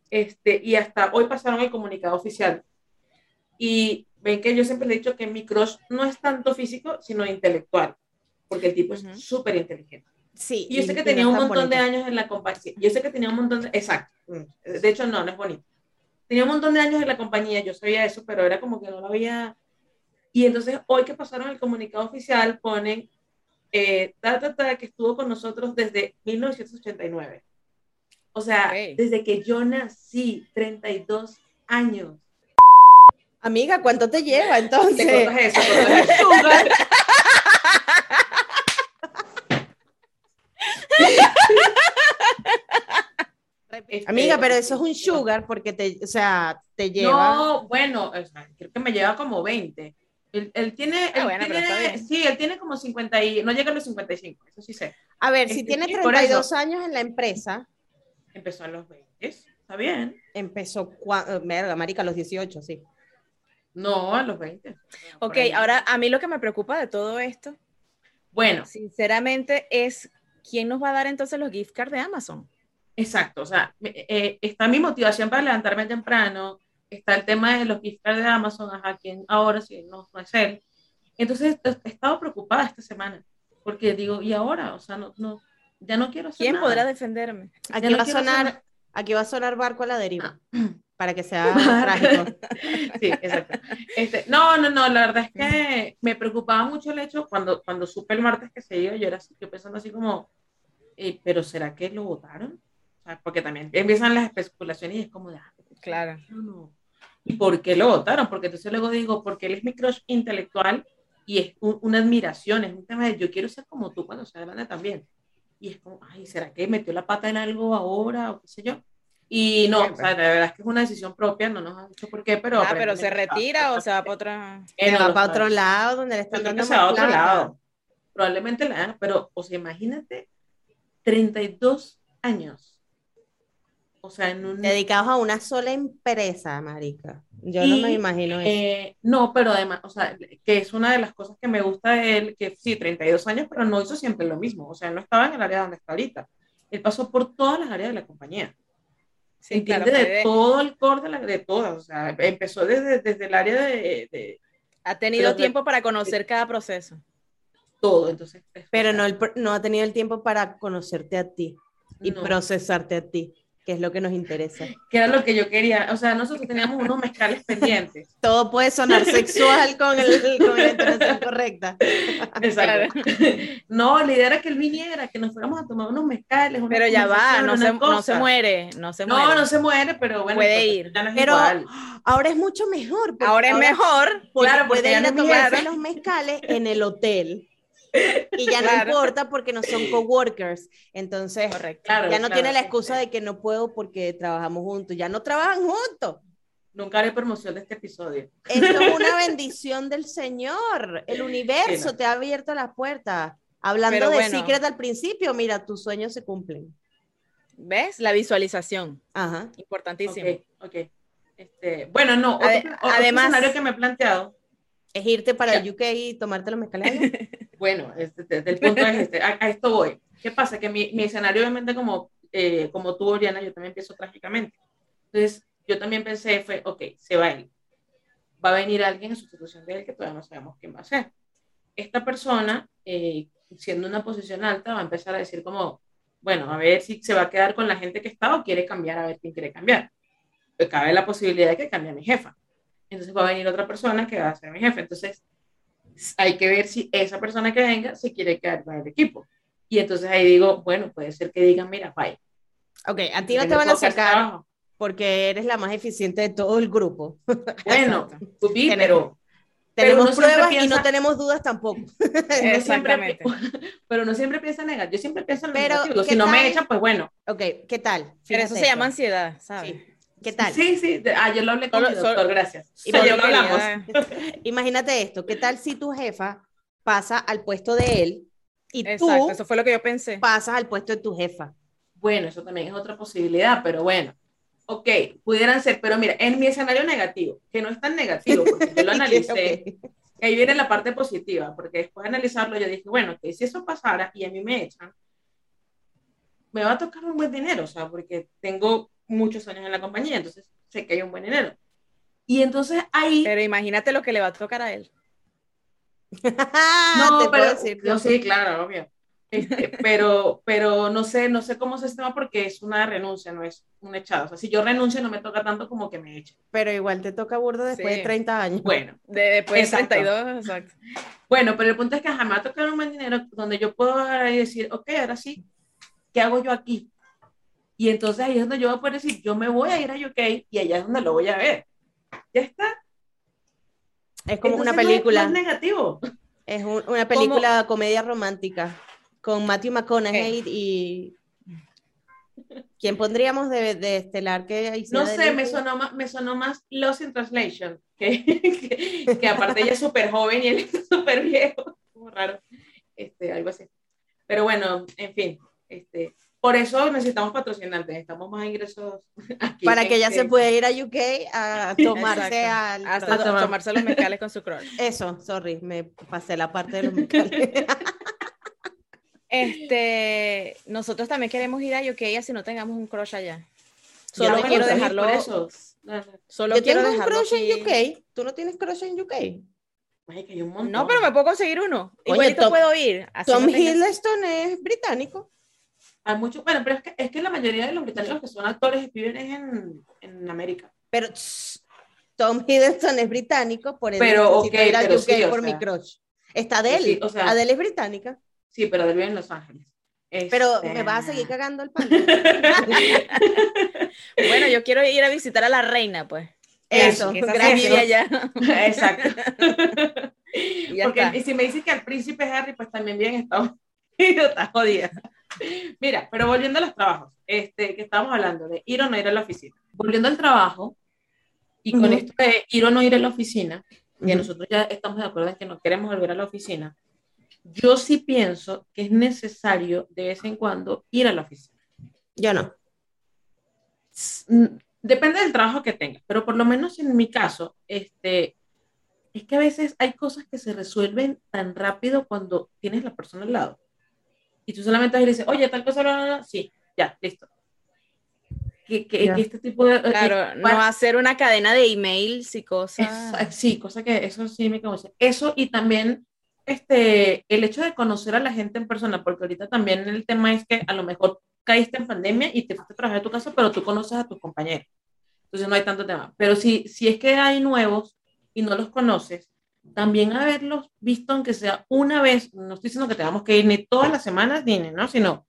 Este, y hasta hoy pasaron el comunicado oficial. Y ven que yo siempre he dicho que mi crush no es tanto físico, sino intelectual, porque el tipo Ujú. es súper inteligente. Sí. Y yo sé que tenía un montón de años en la compañía. Yo sé que tenía un montón de... Exacto. Mm. De hecho, no, no es bonito. Tenía un montón de años en la compañía, yo sabía eso, pero era como que no lo había... Y entonces, hoy que pasaron el comunicado oficial, ponen, eh, ta, ta, ta, que estuvo con nosotros desde 1989. O sea, Ok. desde que yo nací, 32 años. Amiga, ¿cuánto te lleva Te entonces? cortas eso, eso. Sugar. Amiga, pero eso es un sugar porque te, o sea, te lleva. No, bueno, o sea, creo que me lleva como 20. Él, él tiene, Ah, él bueno, tiene- sí, él tiene como 50 y no llega a los 55, eso sí sé. A ver, si Este, tiene sí, por 32 eso. años en la empresa, Empezó a los 20, está bien. empezó, cua- eh, verga, marica, a los 18, sí. No, a los 20. Ok, ahora a mí lo que me preocupa de todo esto, Bueno, sinceramente, es quién nos va a dar entonces los gift cards de Amazon. exacto, o sea, eh, está mi motivación para levantarme temprano, está el tema de los gift cards de Amazon, ajá, quién ahora, si no, no es él. Entonces, he estado preocupada esta semana, porque digo, ¿y ahora? O sea, no, no, ya no quiero hacer ¿Quién nada. podrá defenderme? Ya Aquí no va a sonar, aquí va a sonar barco a la deriva, Ah. [CLEARS THROAT] para que sea [LAUGHS] trágico. [LAUGHS] Sí, exacto. Este, no, no, no, la verdad es que me preocupaba mucho el hecho cuando, cuando supe el martes que se iba, yo era así, yo pensando así como, eh, pero ¿será que lo votaron? O sea, porque también empiezan las especulaciones y es como de, ah, Claro. no, no. ¿Y por qué lo votaron? Porque entonces luego digo, porque él es mi crush intelectual y es un- una admiración, es un tema de yo quiero ser como tú cuando sea grande también. Y es como, ay, ¿será que metió la pata en algo ahora o qué sé yo? Y no, o sea, la verdad es que es una decisión propia, no nos han dicho por qué, pero... Ah, pero se retira o se va para otra. Eh, Se no va para otro lado donde le Yo están creo dando que se va a otro lado. Probablemente la hagan, pero, o sea, imagínate, 32 años. O sea, en un... Dedicados a una sola empresa, marica. Yo no me imagino eso. Eh, no, pero además, o sea, que es una de las cosas que me gusta de él, que sí, 32 años, pero no hizo siempre lo mismo. O sea, él no estaba en el área donde está ahorita. Él pasó por todas las áreas de la compañía. Sí, Entiende claro, de todo el core de, la, de todas. O sea, empezó desde, desde el área de, de Ha tenido pero- tiempo para conocer cada proceso. todo. Entonces, es- Pero no, el no ha tenido el tiempo para conocerte a ti y no. procesarte a ti, que es lo que nos interesa. que era lo que yo quería. O sea, nosotros teníamos unos mezcales pendientes. [LAUGHS] Todo puede sonar sexual con, el, con la entonación correcta. Exacto. [LAUGHS] No, la idea era que él viniera, que nos fuéramos a tomar unos mezcales. Pero ya va, no se, no se muere, no se No, muere. no se muere, pero bueno, Puede ir. ya no es Pero igual. ahora es mucho mejor. Ahora es mejor. porque Claro, porque puede ir no a tomarse los mezcales en el hotel. Y ya Claro. no importa porque no son coworkers. Entonces, Correcto. Claro, ya no claro, tiene la excusa de que no puedo porque trabajamos juntos. Ya no trabajan juntos. Nunca haré promoción de este episodio. Esto es una [LAUGHS] bendición del Señor. El universo Sí, no. te ha abierto las puertas. Hablando Pero de bueno. Secret al principio, mira, tus sueños se cumplen. ¿Ves? La visualización. Ajá. Importantísimo. Ok, ok. Este, bueno, no, otro, Ade- otro además- que me he planteado, Es irte para el UK y tomarte los mezcales. [LAUGHS] bueno, este, desde el punto es este, a, a esto voy. ¿Qué pasa? Que mi, mi escenario, obviamente, como, eh, como tú, Oriana, yo también empiezo trágicamente. Entonces, yo también pensé, fue, ok, se va él. Va a venir alguien en sustitución de él que todavía no sabemos quién va a ser. Esta persona, eh, siendo una posición alta, va a empezar a decir como, bueno, a ver si se va a quedar con la gente que está o quiere cambiar, a ver quién quiere cambiar. Pues cabe la posibilidad de que cambie a mi jefa. Entonces va a venir otra persona que va a ser mi jefe. Entonces hay que ver si esa persona que venga se quiere quedar con el equipo. Y entonces ahí digo, bueno, puede ser que digan, mira, bye. Ok, a ti no te van a sacar porque eres la más eficiente de todo el grupo. [LAUGHS] Bueno, sí, Tenemos- pero, Pero Tenemos siempre pruebas y piensa- no tenemos dudas tampoco. [LAUGHS] [LAUGHS] uno siempre, Exactamente. pero no siempre piensa en negativo. Yo siempre pienso en lo Pero, negativo. ¿qué Si no me echan, pues bueno. Ok, ¿qué tal? Pero eso Fíjate se llama ansiedad, ¿sabes? Sí. ¿Qué tal? Sí, sí. Ah, yo lo hablé con Solo- mi doctor, solo- gracias. Y Ayer solo lo hablamos. quería- [LAUGHS] Imagínate esto, ¿qué tal si tu jefa pasa al puesto de él y Exacto, tú eso fue lo que yo pensé. pasas al puesto de tu jefa? Bueno, eso también es otra posibilidad, pero bueno. Ok, pudieran ser, pero mira, en mi escenario negativo, que no es tan negativo, porque yo [LAUGHS] lo analicé, Ok. ahí viene la parte positiva, porque después de analizarlo yo dije, bueno, que si eso pasara y a mí me echan, me va a tocar un buen dinero, o sea, porque tengo muchos años en la compañía, entonces sé que hay un buen dinero. Y entonces ahí... Pero imagínate lo que le va a tocar a él. [LAUGHS] no, pero decir, yo sí, claro, obvio. Este, [LAUGHS] pero, pero no sé, no sé cómo es este tema porque es una renuncia, no es un echado. O sea, si yo renuncio no me toca tanto como que me echen. Pero igual te toca burdo después Sí. de 30 años. Bueno, De, después de Exacto. 32, exacto. bueno, pero el punto es que jamás tocar un buen dinero donde yo puedo y decir, ok, ahora sí, ¿qué hago yo aquí? Y entonces ahí es donde yo voy a poder decir, yo me voy a ir a UK y allá es donde lo voy a ver. Ya está. Es como una Entonces, no es- película. No es negativo. Es un- una película comedia romántica con Matthew McConaughey y ¿quién pondríamos de, de estelar que No sé, me sonó más, me sonó más Lost in Translation, que, que, que aparte ella es súper joven y él es súper viejo, como raro, este, algo así. Pero bueno, en fin, este, por eso necesitamos patrocinantes, necesitamos más ingresos [LAUGHS] aquí. para que ella este, se pueda ir a UK a [LAUGHS] tomarse al Hasta Hasta tomar. tomarse los mezcales con su crush. [LAUGHS] eso, sorry, me pasé la parte de los musicales. Este, nosotros también queremos ir a UK así no tengamos un crush allá. ya Solo bueno, quiero dejarlo, Por eso. Solo Yo quiero tengo un crush aquí. en UK. ¿Tú no tienes crush en UK? ay, que hay un. No, pero me puedo conseguir uno. Oye, Igualito Tom- puedo ir. así Tom no Hiddleston es británico. Hay mucho, bueno, pero es que, es que la mayoría de los británicos que son actores viven en, en América. Pero tss, Tom Hiddleston es británico, por eso Pero, necesito ok, ir a pero UK sí, por mi sea. crush. Está Adele. Sí, o sea- Adele es británica. Sí, pero él vive en Los Ángeles. Pero Este- me vas a seguir cagando el pan. [LAUGHS] Bueno, yo quiero ir a visitar a la reina, pues. Eso, sí gracias. allá. Exacto. Y [LAUGHS] ya Porque está. y si me dices que el príncipe Harry, pues también vive en Estados Unidos, [LAUGHS] está jodida. [LAUGHS] Mira, pero volviendo a los trabajos, este, que estábamos hablando de ir o no ir a la oficina. Volviendo al trabajo, y con esto de ir o no ir a la oficina, que nosotros ya estamos de acuerdo en que no queremos volver a la oficina, yo sí pienso que es necesario de vez en cuando ir a la oficina. Yo no. Depende del trabajo que tengas, pero por lo menos en mi caso, este, es que a veces hay cosas que se resuelven tan rápido cuando tienes la persona al lado. Y tú solamente vas y le dices, oye, tal cosa, bla, bla, bla". sí, ya, listo. Que, que- Ya. que este tipo de... Claro, eh, no hacer una cadena de emails y cosas. Eso, sí, cosa que eso sí me causa. Eso y también este, el hecho de conocer a la gente en persona, porque ahorita también el tema es que a lo mejor caíste en pandemia y te fuiste a trabajar a tu casa, pero tú conoces a tus compañeros. Entonces no hay tanto tema. Pero si, si es que hay nuevos y no los conoces, también haberlos visto, aunque sea una vez, no estoy diciendo que tengamos que ir ni todas las semanas, ni, ¿no? sino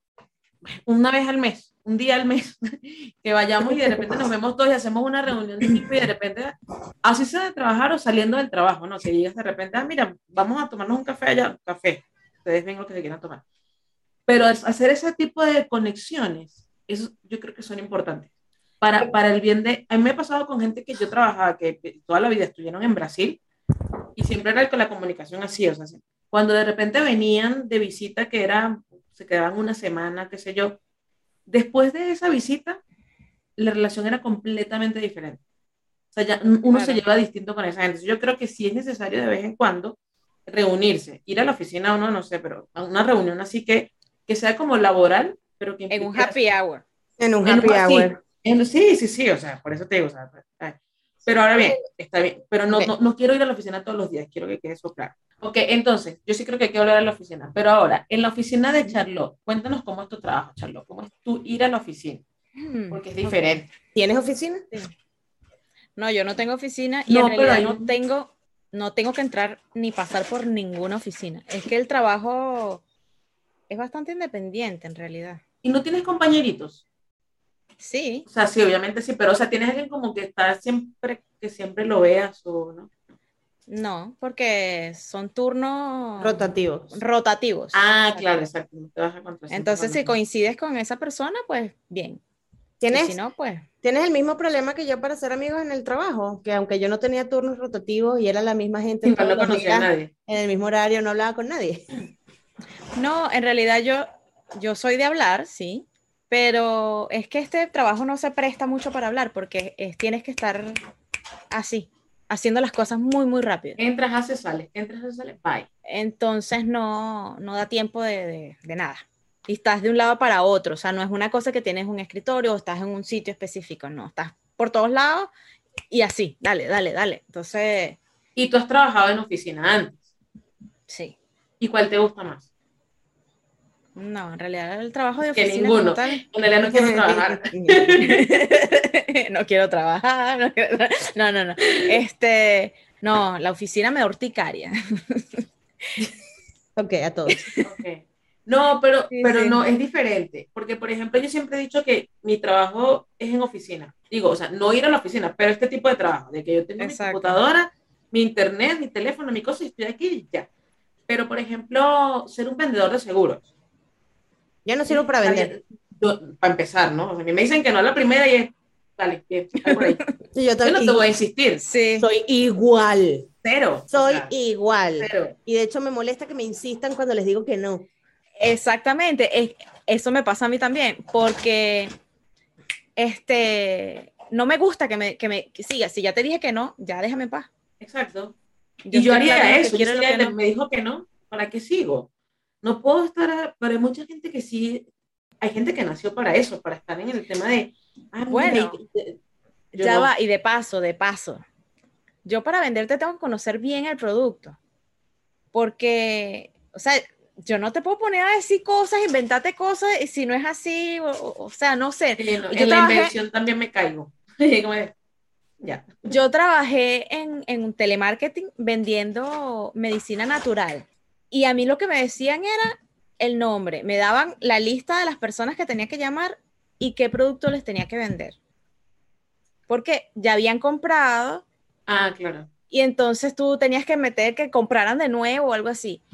una vez al mes, un día al mes, [LAUGHS] que vayamos y de repente nos vemos todos y hacemos una reunión de equipo y de repente, así sea de trabajar o saliendo del trabajo, ¿no? Que digas de repente, ah, mira, vamos a tomarnos un café allá, café, ustedes ven lo que se quieran tomar. Pero hacer ese tipo de conexiones, eso yo creo que son importantes. Para, para el bien de... A mí me ha pasado con gente que yo trabajaba, que toda la vida estuvieron en Brasil, y siempre era con la comunicación así, o sea, sí. cuando de repente venían de visita, que era, se quedaban una semana, qué sé yo, después de esa visita, la relación era completamente diferente. O sea, ya uno se Claro. lleva distinto con esa gente. Yo creo que sí es necesario de vez en cuando reunirse, ir a la oficina o no, no sé, pero a una reunión así que, que sea como laboral, pero que En un happy hour. En un en happy un- sí, hour. en- sí, sí, sí, o sea, por eso te digo, o sea. Pero ahora bien, está bien, pero no, no, no quiero ir a la oficina todos los días, quiero que quede eso claro. Ok, entonces, yo sí creo que hay que volver a la oficina, pero ahora, en la oficina de Charlotte, cuéntanos cómo es tu trabajo, Charlotte, cómo es tu ir a la oficina, Hmm. porque es diferente. ¿Tienes oficina? No, yo no tengo oficina y No, en pero realidad no tengo, no tengo que entrar ni pasar por ninguna oficina. Es que el trabajo es bastante independiente en realidad. Y no tienes compañeritos, Sí, o sea, sí, obviamente sí, pero, o sea, tienes alguien como que está siempre, que siempre lo veas o no. no, porque son turnos Rotativos. rotativos. Ah, claro, exacto, Entonces, si coincides con esa persona, pues bien. Y ¿Tienes, si no, pues tienes el mismo problema que yo para ser amigos en el trabajo, que aunque yo no tenía turnos rotativos y era la misma gente no los conocía nadie. en el mismo horario, no hablaba con nadie. No, en realidad yo, yo soy de hablar, sí, pero es que este trabajo no se presta mucho para hablar porque es- tienes que estar así, haciendo las cosas muy, muy rápido. Entras, haces, sales, entras, haces, sales, bye. Entonces no, no da tiempo de, de- de nada. Y estás de un lado para otro, o sea, no es una cosa que tienes un escritorio o estás en un sitio específico, no, estás por todos lados Y así, dale, dale, dale. Entonces, Y tú has trabajado en oficina antes. sí. ¿Y cuál te gusta más? No, en realidad el trabajo de Que oficina ninguno. como tal, En realidad no quiero trabajar. [LAUGHS] no quiero trabajar. No, quiero tra- no, no, no. Este, no, la oficina me da urticaria. ok, a todos. No, pero, Sí, pero sí. no, es diferente. Porque, por ejemplo, yo siempre he dicho que mi trabajo es en oficina. Digo, o sea, no ir a la oficina, pero este tipo de trabajo, de que yo tengo mi computadora, mi internet, mi teléfono, mi cosa, y estoy aquí y ya. Pero, por ejemplo, ser un vendedor de seguros. Yo no sirvo para vender. Yo- para empezar, ¿no? O sea, a mí me dicen que no a la primera y es, dale, que está por ahí. Yo Yo no te voy a insistir. Sí. Soy igual. Cero. o Soy sea, igual. cero. Y de hecho me molesta que me insistan cuando les digo que no. Exactamente, es- eso me pasa a mí también, porque este, no me gusta que me, que me que siga. Si ya te dije que no, ya déjame en paz. Exacto. Yo y yo haría eso. Yo no. Me dijo que no, ¿para qué sigo? No puedo estar, a- pero hay mucha gente que sí, hay gente que nació para eso, para estar en el tema de, ah, Bueno, ya no. va, y de paso, de paso, yo para venderte tengo que conocer bien el producto, porque, o sea, yo no te puedo poner a decir cosas, inventarte cosas, y si no es así, o, o- sea, no sé. Sí, no, Yo en la invención también me caigo. [LAUGHS] Ya. Yo trabajé en, en un telemarketing vendiendo medicina natural y a mí lo que me decían era el nombre, me daban la lista de las personas que tenía que llamar y qué producto les tenía que vender. Porque ya habían comprado Ah, claro. y entonces tú tenías que meter que compraran de nuevo o algo así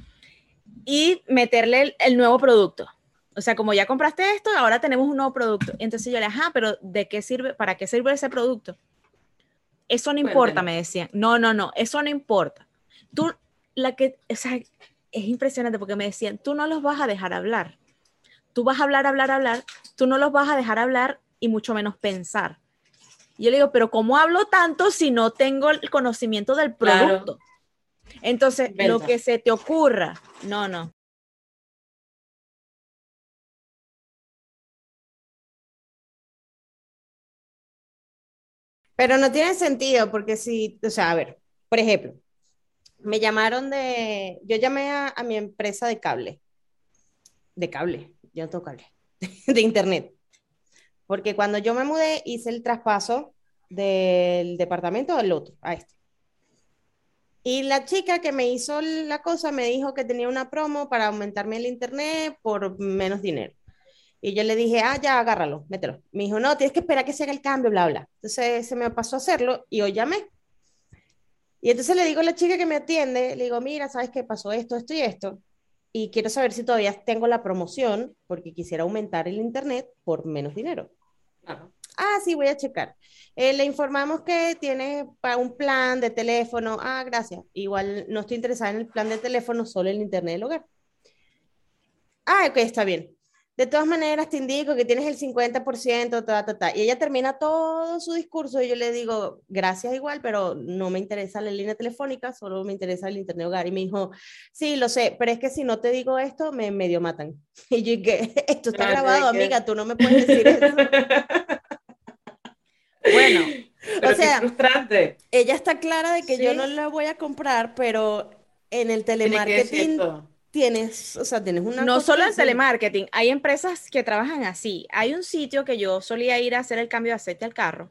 y meterle el, el nuevo producto. O sea, como ya compraste esto, ahora tenemos un nuevo producto. Entonces yo le, ajá, pero ¿de qué sirve? ¿Para qué sirve ese producto? Eso no importa, me decían. No, no, no, eso no importa. Tú, la que, o sea, es impresionante porque me decían, tú no los vas a dejar hablar. Tú vas a hablar, hablar, hablar. Tú no los vas a dejar hablar y mucho menos pensar. Y yo le digo, pero ¿cómo hablo tanto si no tengo el conocimiento del Claro. producto? Entonces, lo que se te ocurra, no, no. Pero no tiene sentido porque si, o sea, a ver, por ejemplo, me llamaron de, yo llamé a, mi empresa de cable, de cable, yo no tengo cable, [LAUGHS] de internet, porque cuando yo me mudé hice el traspaso del departamento al otro, a este. Y la chica que me hizo la cosa me dijo que tenía una promo para aumentarme el internet por menos dinero. Y yo le dije, ah, ya, agárralo, mételo. Me dijo, no, tienes que esperar que se haga el cambio, bla, bla. Entonces se me pasó a hacerlo y hoy llamé. Y entonces le digo a la chica que me atiende, le digo, mira, ¿sabes qué pasó esto, esto y esto? Y quiero saber si todavía tengo la promoción porque quisiera aumentar el internet por menos dinero. claro. Ah, sí, voy a checar. Eh, le informamos que tiene para un plan de teléfono. Ah, gracias. Igual no estoy interesada en el plan de teléfono, solo el internet del hogar. Ah, ok, está bien. De todas maneras, te indico que tienes el 50%, ta, ta, ta. Y ella termina todo su discurso y yo le digo, gracias igual, pero no me interesa la línea telefónica, solo me interesa el internet hogar. Y me dijo, sí, lo sé, pero es que si no te digo esto, me medio matan. [LAUGHS] Y yo dije, esto está grabado, que- amiga, tú no me puedes decir eso. [LAUGHS] Bueno, [LAUGHS] Pero O sea, frustrante. ella está clara de que yo no la voy a comprar, pero en el telemarketing. Tienes, o sea, tienes una no solo en telemarketing, hay empresas que trabajan así. Hay un sitio que yo solía ir a hacer el cambio de aceite al carro,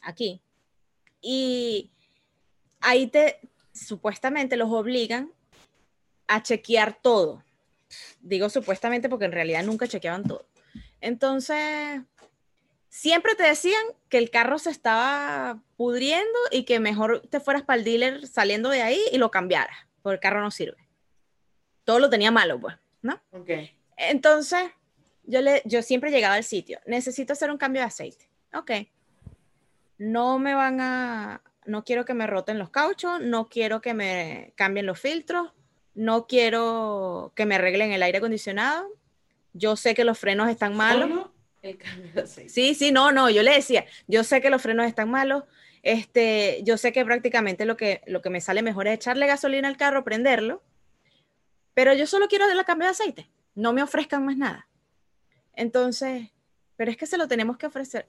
aquí, y ahí te, supuestamente los obligan a chequear todo. Digo supuestamente porque en realidad nunca chequeaban todo. Entonces, siempre te decían que el carro se estaba pudriendo y que mejor te fueras para el dealer saliendo de ahí y lo cambiaras, porque el carro no sirve. Todo lo tenía malo, pues, ¿no? Ok. Entonces, yo, le, yo siempre llegaba al sitio, necesito hacer un cambio de aceite. Ok. No me van a, no quiero que me roten los cauchos, no quiero que me cambien los filtros, no quiero que me arreglen el aire acondicionado. Yo sé que los frenos están malos. Solo el cambio de aceite. Sí, sí, no, no, yo le decía, yo sé que los frenos están malos, este, yo sé que prácticamente lo que, lo que me sale mejor es echarle gasolina al carro, prenderlo, pero yo solo quiero el cambio de aceite, no me ofrezcan más nada. Entonces, pero es que se lo tenemos que ofrecer,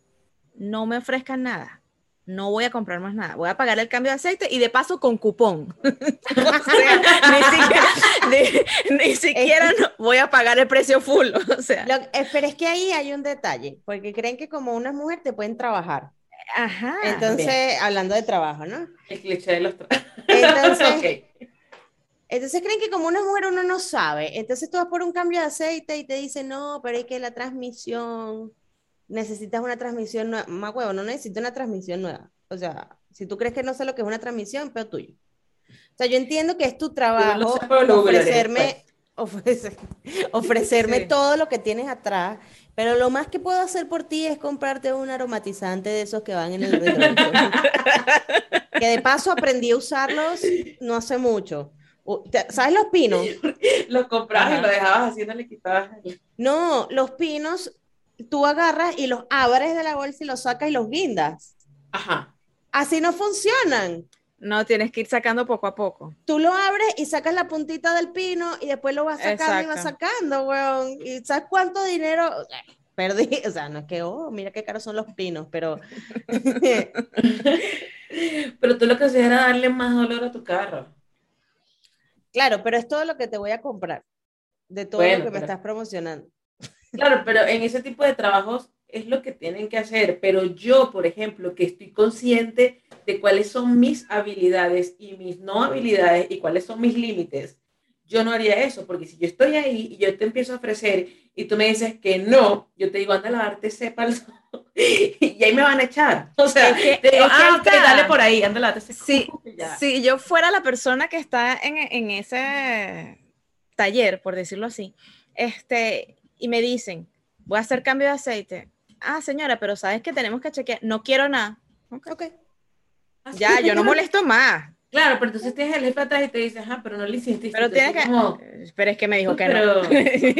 no me ofrezcan nada. no voy a comprar más nada, voy a pagar el cambio de aceite y de paso con cupón. [LAUGHS] o sea, ni siquiera, ni, ni siquiera no voy a pagar el precio full. O sea, Lo- eh, pero es que ahí hay un detalle, porque creen que como una mujer te pueden trabajar. ajá. Entonces, hablando de trabajo, ¿no? El cliché de los tra- [LAUGHS] Entonces, Ok. Entonces creen que como una mujer uno no sabe. Entonces tú vas por un cambio de aceite y te dicen, no, pero es que la transmisión, necesitas una transmisión nueva. Más huevo, no necesito una transmisión nueva. O sea, si tú crees que no sé lo que es una transmisión, pero tuyo. O sea, yo entiendo que es tu trabajo ofrecerme, ofrecer- [LAUGHS] ofrecerme Sí. todo lo que tienes atrás, pero lo más que puedo hacer por ti es comprarte un aromatizante de esos que van en el [LAUGHS] que de paso aprendí a usarlos no hace mucho. ¿Sabes los pinos? [LAUGHS] Los comprabas Ajá. y lo dejabas así, no le quitabas. No, los pinos tú agarras y los abres de la bolsa y los sacas y los guindas. Ajá. Así no funcionan. No, tienes que ir sacando poco a poco. Tú lo abres y sacas la puntita del pino y después lo vas sacando y vas sacando, weón. ¿Y sabes cuánto dinero? [LAUGHS] Perdí, o sea, no es que, oh, mira qué caros son los pinos, pero [LAUGHS] Pero tú lo que hacías era darle más dolor a tu carro. Claro, pero es todo lo que te voy a comprar, de todo Bueno, lo que me estás promocionando. Claro, pero en ese tipo de trabajos es lo que tienen que hacer. Pero yo, por ejemplo, que estoy consciente de cuáles son mis habilidades y mis no habilidades y cuáles son mis límites, yo no haría eso, porque si yo estoy ahí y yo te empiezo a ofrecer y tú me dices que no, yo te digo, anda a lavarte ese palzo [LAUGHS] y ahí me van a echar. [LAUGHS] O sea, Es que- digo, es que ah, ahí ok, está. dale por ahí, anda a lavarte ese Sí, [LAUGHS] y ya. Si yo fuera la persona que está en, en ese taller, por decirlo así, este, y me dicen, voy a hacer cambio de aceite. Ah, señora, pero sabes que tenemos que chequear. No quiero nada. Ok. Ya, yo no molesto más. Claro, pero entonces tienes el jefe atrás y te dice, ajá, pero no le hiciste. Pero tiene que. Como, Pero es que me dijo que pero, no.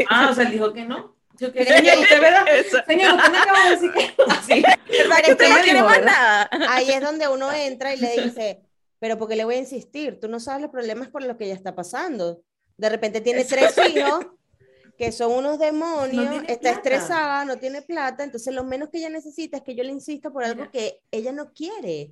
ah, o sea, dijo que no. Yo que, Pero señor, es usted verdad. [LAUGHS] Eso. Señor, usted me acaba de decir que [LAUGHS] así. ¿Verdad que usted no me quiere dijo, más ¿verdad? nada? Ahí es donde uno entra y le dice, pero ¿por qué le voy a insistir? Tú no sabes los problemas por los que ella está pasando. De repente tiene tres hijos que son unos demonios, No está plata. estresada, no tiene plata, entonces lo menos que ella necesita es que yo le insista por algo Mira. que ella no quiere.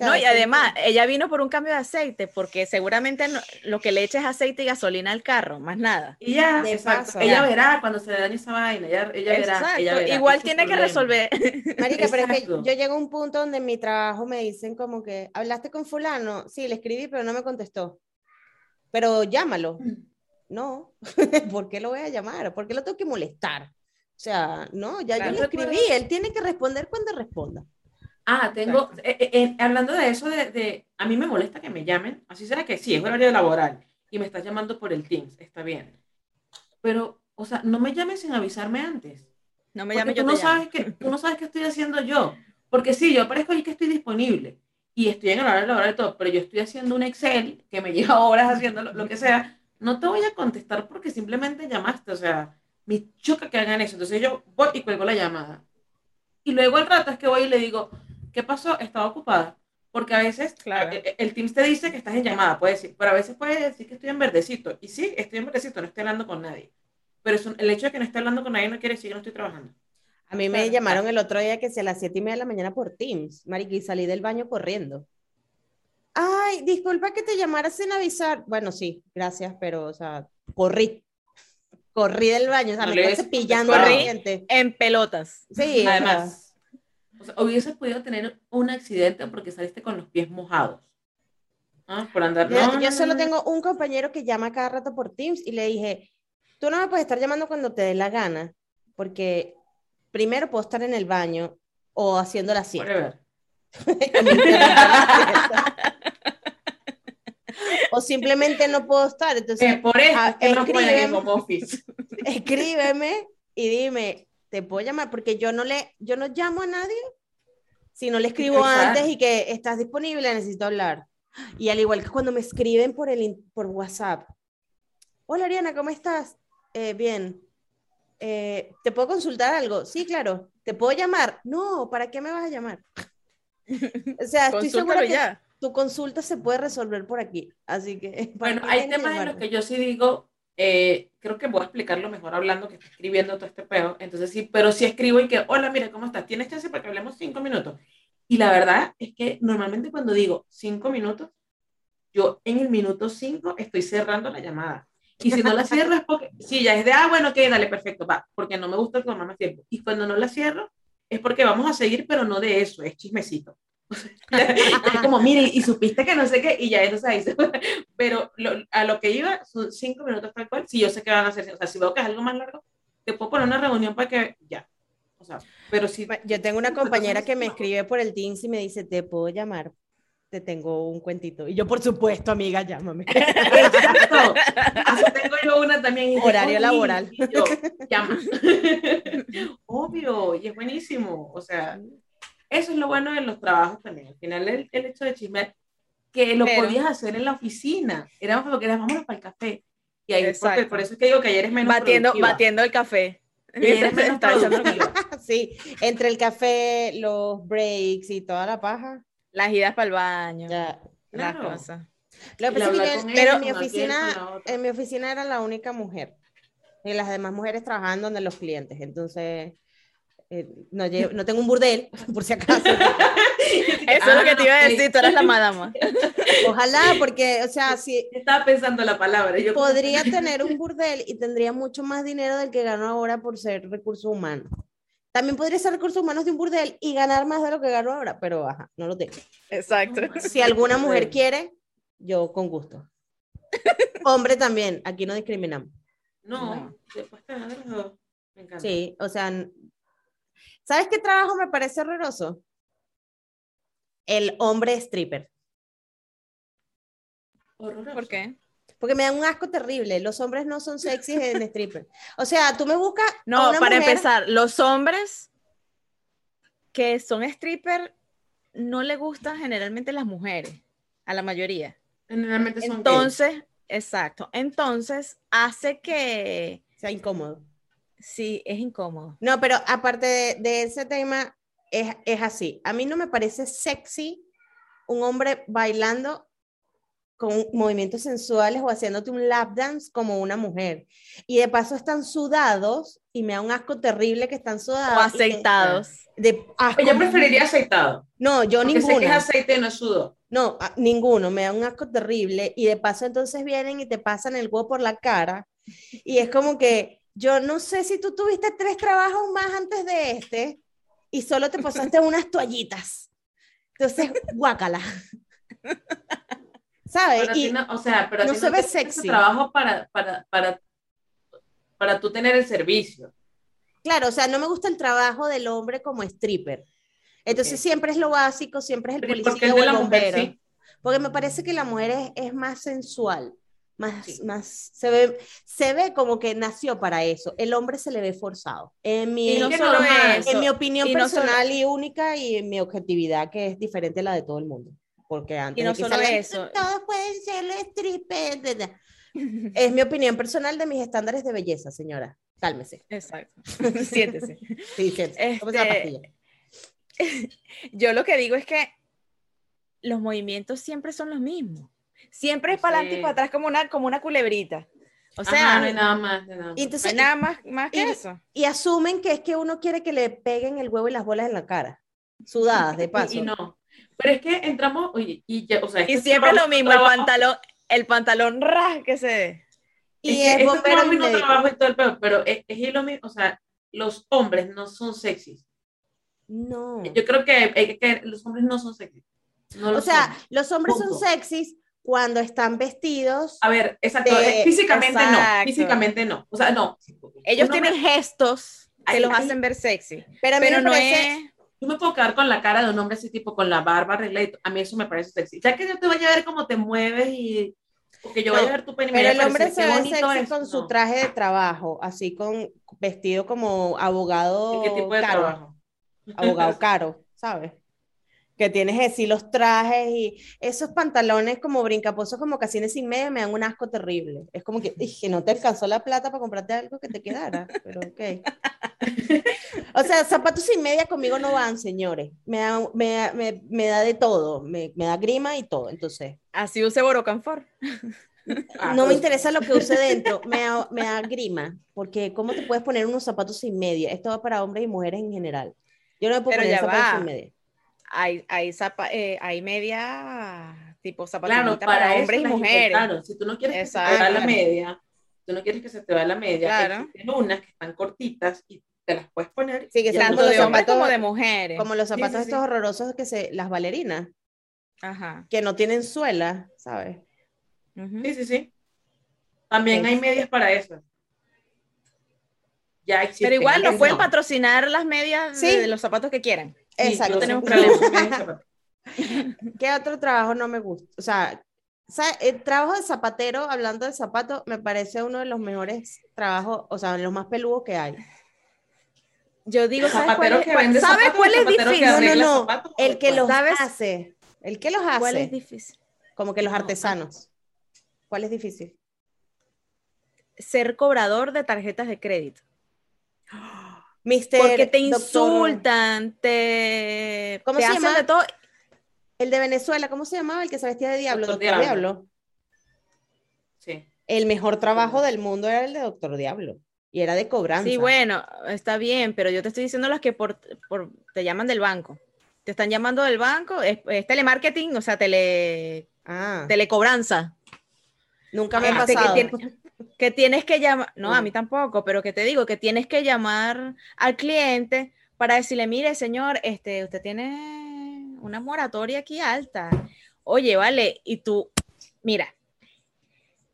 No, y además, ella vino por un cambio de aceite, porque seguramente no- lo que le echa es aceite y gasolina al carro, más nada. Y ya, De exacto. paso. Ella Ya. verá cuando se le dañe esa vaina. Ella, ella verá, Exacto. ella verá. Igual tiene que problema. resolver. [LAUGHS] Marica, pero es que Exacto. yo llego a un punto donde en mi trabajo me dicen como que, ¿hablaste con fulano? Sí, le escribí, pero no me contestó. Pero llámalo. No, [LAUGHS] ¿por qué lo voy a llamar? ¿Por qué lo tengo que molestar? O sea, no, ya Claro. yo le escribí, él tiene que responder cuando responda. Ah, tengo, eh, eh, eh, hablando de eso, de, de- a mí me molesta que me llamen, así será que sí, es horario laboral, y me estás llamando por el Teams, está bien. Pero, o sea, no me llames sin avisarme antes. No me Porque llame, tú yo no sabes que, tú no sabes qué estoy haciendo yo. Porque sí, yo aparezco ahí que estoy disponible y estoy en el horario laboral y todo, pero yo estoy haciendo un Excel que me [LAUGHS] lleva horas haciendo lo, lo que sea. No te voy a contestar porque simplemente llamaste. O sea, me choca que hagan eso. Entonces yo voy y cuelgo la llamada. Y luego al rato es que voy y le digo, ¿qué pasó? Estaba ocupada. Porque a veces Claro. eh, el Teams te dice que estás en llamada, puede decir, pero a veces puede decir que estoy en verdecito. Y sí, estoy en verdecito, no estoy hablando con nadie. Pero eso- el hecho de que no esté hablando con nadie no quiere decir que no estoy trabajando. A mí me Claro, llamaron el otro día que si a las siete y media de la mañana por Teams, marica, y salí del baño corriendo. Ay, disculpa que te llamara sin avisar. Bueno, sí, gracias, pero, o sea, corrí. Corrí del baño, o sea, No me estoy cepillando corrí. En pelotas. Sí, o sea, Además, o sea, hubieses podido tener un accidente porque saliste con los pies mojados. Ah, Por andar. Yo, no, yo no, solo no, no. tengo un compañero que llama cada rato por Teams y le dije, tú no me puedes estar llamando cuando te dé la gana, porque primero puedo estar en el baño o haciendo la siesta. [LAUGHS] O simplemente no puedo estar. Entonces, Eh, por eso ah, que no en escriben. home office. [LAUGHS] escríbeme y dime, ¿te puedo llamar? Porque yo no le, yo no llamo a nadie si no le escribo Exacto. antes y que estás disponible, necesito hablar. Y al igual que cuando me escriben por, el, por WhatsApp. Hola Ariana, ¿cómo estás? "Eh, bien. Eh, ¿Te puedo consultar algo? Sí, claro. ¿Te puedo llamar? No, ¿para qué me vas a llamar? [LAUGHS] O sea, estoy segura que ya. tu consulta se puede resolver por aquí. Así que. [LAUGHS] ¿para Bueno, hay temas en los que yo sí digo, eh, creo que voy a explicarlo mejor hablando que escribiendo todo este peo. Entonces sí, pero sí escribo y que, hola, mira, ¿cómo estás? ¿Tienes chance para que hablemos cinco minutos? Y la verdad es que normalmente cuando digo cinco minutos, yo en el minuto cinco estoy cerrando la llamada. Y si no la [LAUGHS] cierro es porque, si ya es de, ah, bueno, ok, dale, perfecto, va, porque no me gusta tomar más tiempo. Y cuando no la cierro, es porque vamos a seguir, pero no de eso, es chismecito. [LAUGHS] es como, mire, y supiste que no sé qué, y ya eso se dice. [LAUGHS] Pero a lo que iba, son cinco minutos tal cual, si yo sé que van a hacer, o sea, si veo que es algo más largo, te puedo poner una reunión para que, ya. O sea, pero si... Yo tengo una compañera que me escribe por el Teams y me dice, ¿te puedo llamar te tengo un cuentito. Y yo, por supuesto, amiga, llámame. [LAUGHS] Exacto. Así tengo yo una también. Horario laboral. yo, llama. Obvio, y es buenísimo. O sea, eso es lo bueno de los trabajos también. Al final, el, el hecho de chismear, que lo podías hacer en la oficina. Era lo que era, vámonos para el café. Y ahí, porque, por eso es que digo que ayer es menos batiendo, Batiendo el café. [LAUGHS] [LAUGHS] sí, entre el café, los breaks y toda la paja. Las idas para el baño. Ya, las cosas. Lo que pero en mi oficina, en mi oficina era la única mujer. Y las demás mujeres trabajaban donde los clientes. Entonces, eh, no, no, tengo un burdel, [LAUGHS] por si acaso. [LAUGHS] Eso es lo que te iba a decir, tú eres la madama. [LAUGHS] Ojalá, porque, o sea, si... Estaba pensando la palabra. Yo podría tener un burdel y tendría mucho más dinero del que gano ahora por ser recurso humano. También podría ser recursos humanos de un burdel y ganar más de lo que gano ahora, pero ajá, no lo tengo. Exacto. Si alguna mujer quiere, yo con gusto. Hombre también, aquí no discriminamos. No, después te Me encanta. Sí, o sea, ¿sabes qué trabajo me parece horroroso? El hombre stripper. Horroroso. ¿Por qué? porque me dan un asco terrible. Los hombres no son sexys en [LAUGHS] stripper. O sea, tú me buscas. No, para empezar, los hombres que son stripper no le gustan generalmente las mujeres, a la mayoría. Generalmente son Entonces, exacto. Entonces, hace que. Sea incómodo. Sí, es incómodo. No, pero aparte de, de ese tema, es, es así. A mí no me parece sexy un hombre bailando con movimientos sensuales o haciéndote un lap dance como una mujer. Y de paso están sudados y me da un asco terrible que están sudados. O aceitados. De, yo preferiría aceitado. No, yo ninguno. Sé que es aceite, no sudo. No, ninguno, me da un asco terrible. Y de paso entonces vienen y te pasan el huevo por la cara. Y es como que yo no sé si tú tuviste tres trabajos más antes de este y solo te pasaste [LAUGHS] unas toallitas. Entonces, guácala. [LAUGHS] ¿sabes? y no, o sea, pero no se ve sexy. trabajo para, para, para, para tú tener el servicio. Claro, o sea, no me gusta el trabajo del hombre como stripper. Entonces siempre es lo básico, siempre es el policía o el bombero. Porque me parece que la mujer es, es más sensual, más, más se ve, se ve como que nació para eso. El hombre se le ve forzado. En mi, no en mi opinión personal y única y en mi objetividad, que es diferente a la de todo el mundo porque antes y no solo eso. todos pueden ser strippers. Es mi opinión personal de mis estándares de belleza, señora. Cálmese. Exacto. [LAUGHS] Siéntese. Sí, siéntese. Este, [LAUGHS] yo lo que digo es que los movimientos siempre son los mismos. Siempre es para adelante y para atrás como una, como una culebrita. O sea, no hay nada más. nada más. Entonces, nada más, más que eso. Y asumen que es que uno quiere que le peguen el huevo y las bolas en la cara, sudadas de [LAUGHS] paso. Y no. Pero es que entramos, oye, y ya, o sea, y siempre lo mismo, el pantalón, el pantalón ras que se Y es, es este no trabajo y todo el peor, pero es, es lo mismo, o sea, los hombres no son sexys. No. Yo creo que, que los hombres no son sexys. o sea, los hombres son sexys cuando están vestidos. A ver, exacto, físicamente no, físicamente no. O sea, no. Ellos tienen gestos que los hacen ver sexy, pero, pero no es Tú me puedo quedar con la cara de un hombre así tipo con la barba arreglada a mí eso me parece sexy. Ya que yo te vaya a ver cómo te mueves y porque yo voy a ver tu pene Pero el hombre se ve sexy con su traje de trabajo, así con vestido como abogado ¿Qué tipo de caro. Trabajo? Abogado caro, ¿sabes? Que tienes así los trajes y esos pantalones como brincaposos como casines sin medio me dan un asco terrible. Es como que dije, no te alcanzó la plata para comprarte algo que te quedara, pero ok. o sea, zapatos sin media conmigo no van, señores. Me da, me, me, me da de todo, me, me, da grima y todo, entonces. Así use Borocanfor. no me interesa lo que use dentro, me da, me da grima, porque ¿cómo te puedes poner unos zapatos sin media? Esto va para hombres y mujeres en general. Yo no me puedo poner zapatos sin media hay, hay, zapa- eh, hay media tipo Claro, zapatillita para, hombres y mujeres. inventaron. Si tú no quieres que se te vea la media, tú no quieres que se te vea la media, Claro. existen unas que están cortitas y te las puedes poner. Sí, que sean los de hombres zapatos- como de mujeres. Como los Sí, sí, zapatos sí. estos horrorosos que se, las bailarinas, Ajá. que no tienen suela, ¿sabes? Sí, sí, sí. También hay medias para eso. Ya existen. Pero igual nos pueden no. patrocinar las medias de- Sí. de los zapatos que quieran. Exacto. yo tenemos problema. zapato. [LAUGHS] ¿Qué otro trabajo no me gusta? O sea, el trabajo de zapatero, hablando de zapatos, me parece uno de los mejores trabajos, o sea, de los más peludos que hay. Yo digo, ¿sabes cuál es, que cuál- vende ¿sabes zapatos, cuál el es zapatero que difícil? No, no, no. zapatos, El que los ¿Sabes? hace. El que los ¿Cuál es hace. difícil? Como que los No. artesanos. ¿Cuál es difícil? Ser cobrador de tarjetas de crédito. Mister, Porque te doctor- insultan, te, ¿Cómo te se hacen llama? de todo. El de Venezuela, ¿cómo se llamaba? El que se vestía de diablo, Doctor Doctor, Diablo. Diablo. Sí. El mejor trabajo del mundo era el de Doctor Diablo. Y era de cobranza. Sí, bueno, está bien, pero yo te estoy diciendo las que por, por- te llaman del banco. Te están llamando del banco, es, es telemarketing, o sea, tele, Ah, telecobranza. nunca me ha Este, que pasado. tiene- que tienes que llamar, no, a mí tampoco, pero que te digo que tienes que llamar al cliente para decirle, mire, señor, este, usted tiene una moratoria aquí alta. Oye, vale, y tú, mira,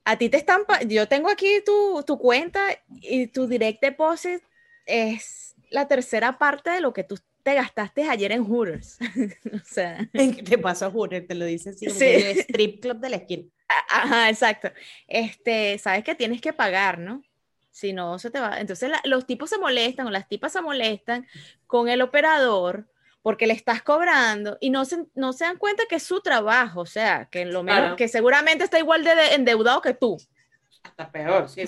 a ti te están, yo tengo aquí tu, tu cuenta y tu direct deposit es la tercera parte de lo que tú te gastaste ayer en Hooters. [LAUGHS] o sea, ¿Qué te pasó, Jure? Te lo dice así, Sí. el strip club de la esquina. Ajá, exacto. Este, sabes que tienes que pagar, ¿no? Si no, se te va. Entonces la- los tipos se molestan o las tipas se molestan con el operador porque le estás cobrando y no se, no se dan cuenta que es su trabajo, o sea, que lo menos, Claro. que seguramente está igual de, de endeudado que tú. Hasta peor, sí.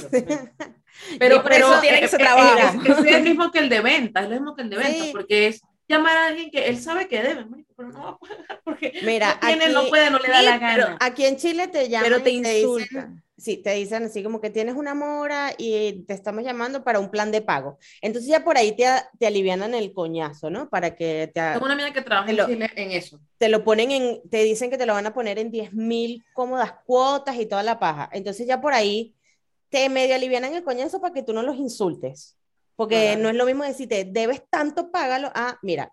Pero, por pero eso tiene ese eh, eh, trabajo. Es, es el mismo que el de venta, es lo mismo que el de venta, Sí. porque es llamar a alguien que él sabe que debe, pero no va a pagar [LAUGHS] porque Mira, no tiene, aquí- no puede, no le da Sí, la pero gana. Aquí en Chile te llaman Pero te y dicen- insultan. sí, te dicen así como que tienes una mora y te estamos llamando para un plan de pago. Entonces ya por ahí te, te alivianan el coñazo, ¿no? Para que te, Tengo una amiga que trabaja en Lo- Chile en eso. te lo ponen en, te dicen que te lo van a poner en 10 mil cómodas cuotas y toda la paja. Entonces ya por ahí te medio alivianan el coñazo para que tú no los insultes. Porque no es lo mismo decirte, debes tanto, págalo. Ah, mira,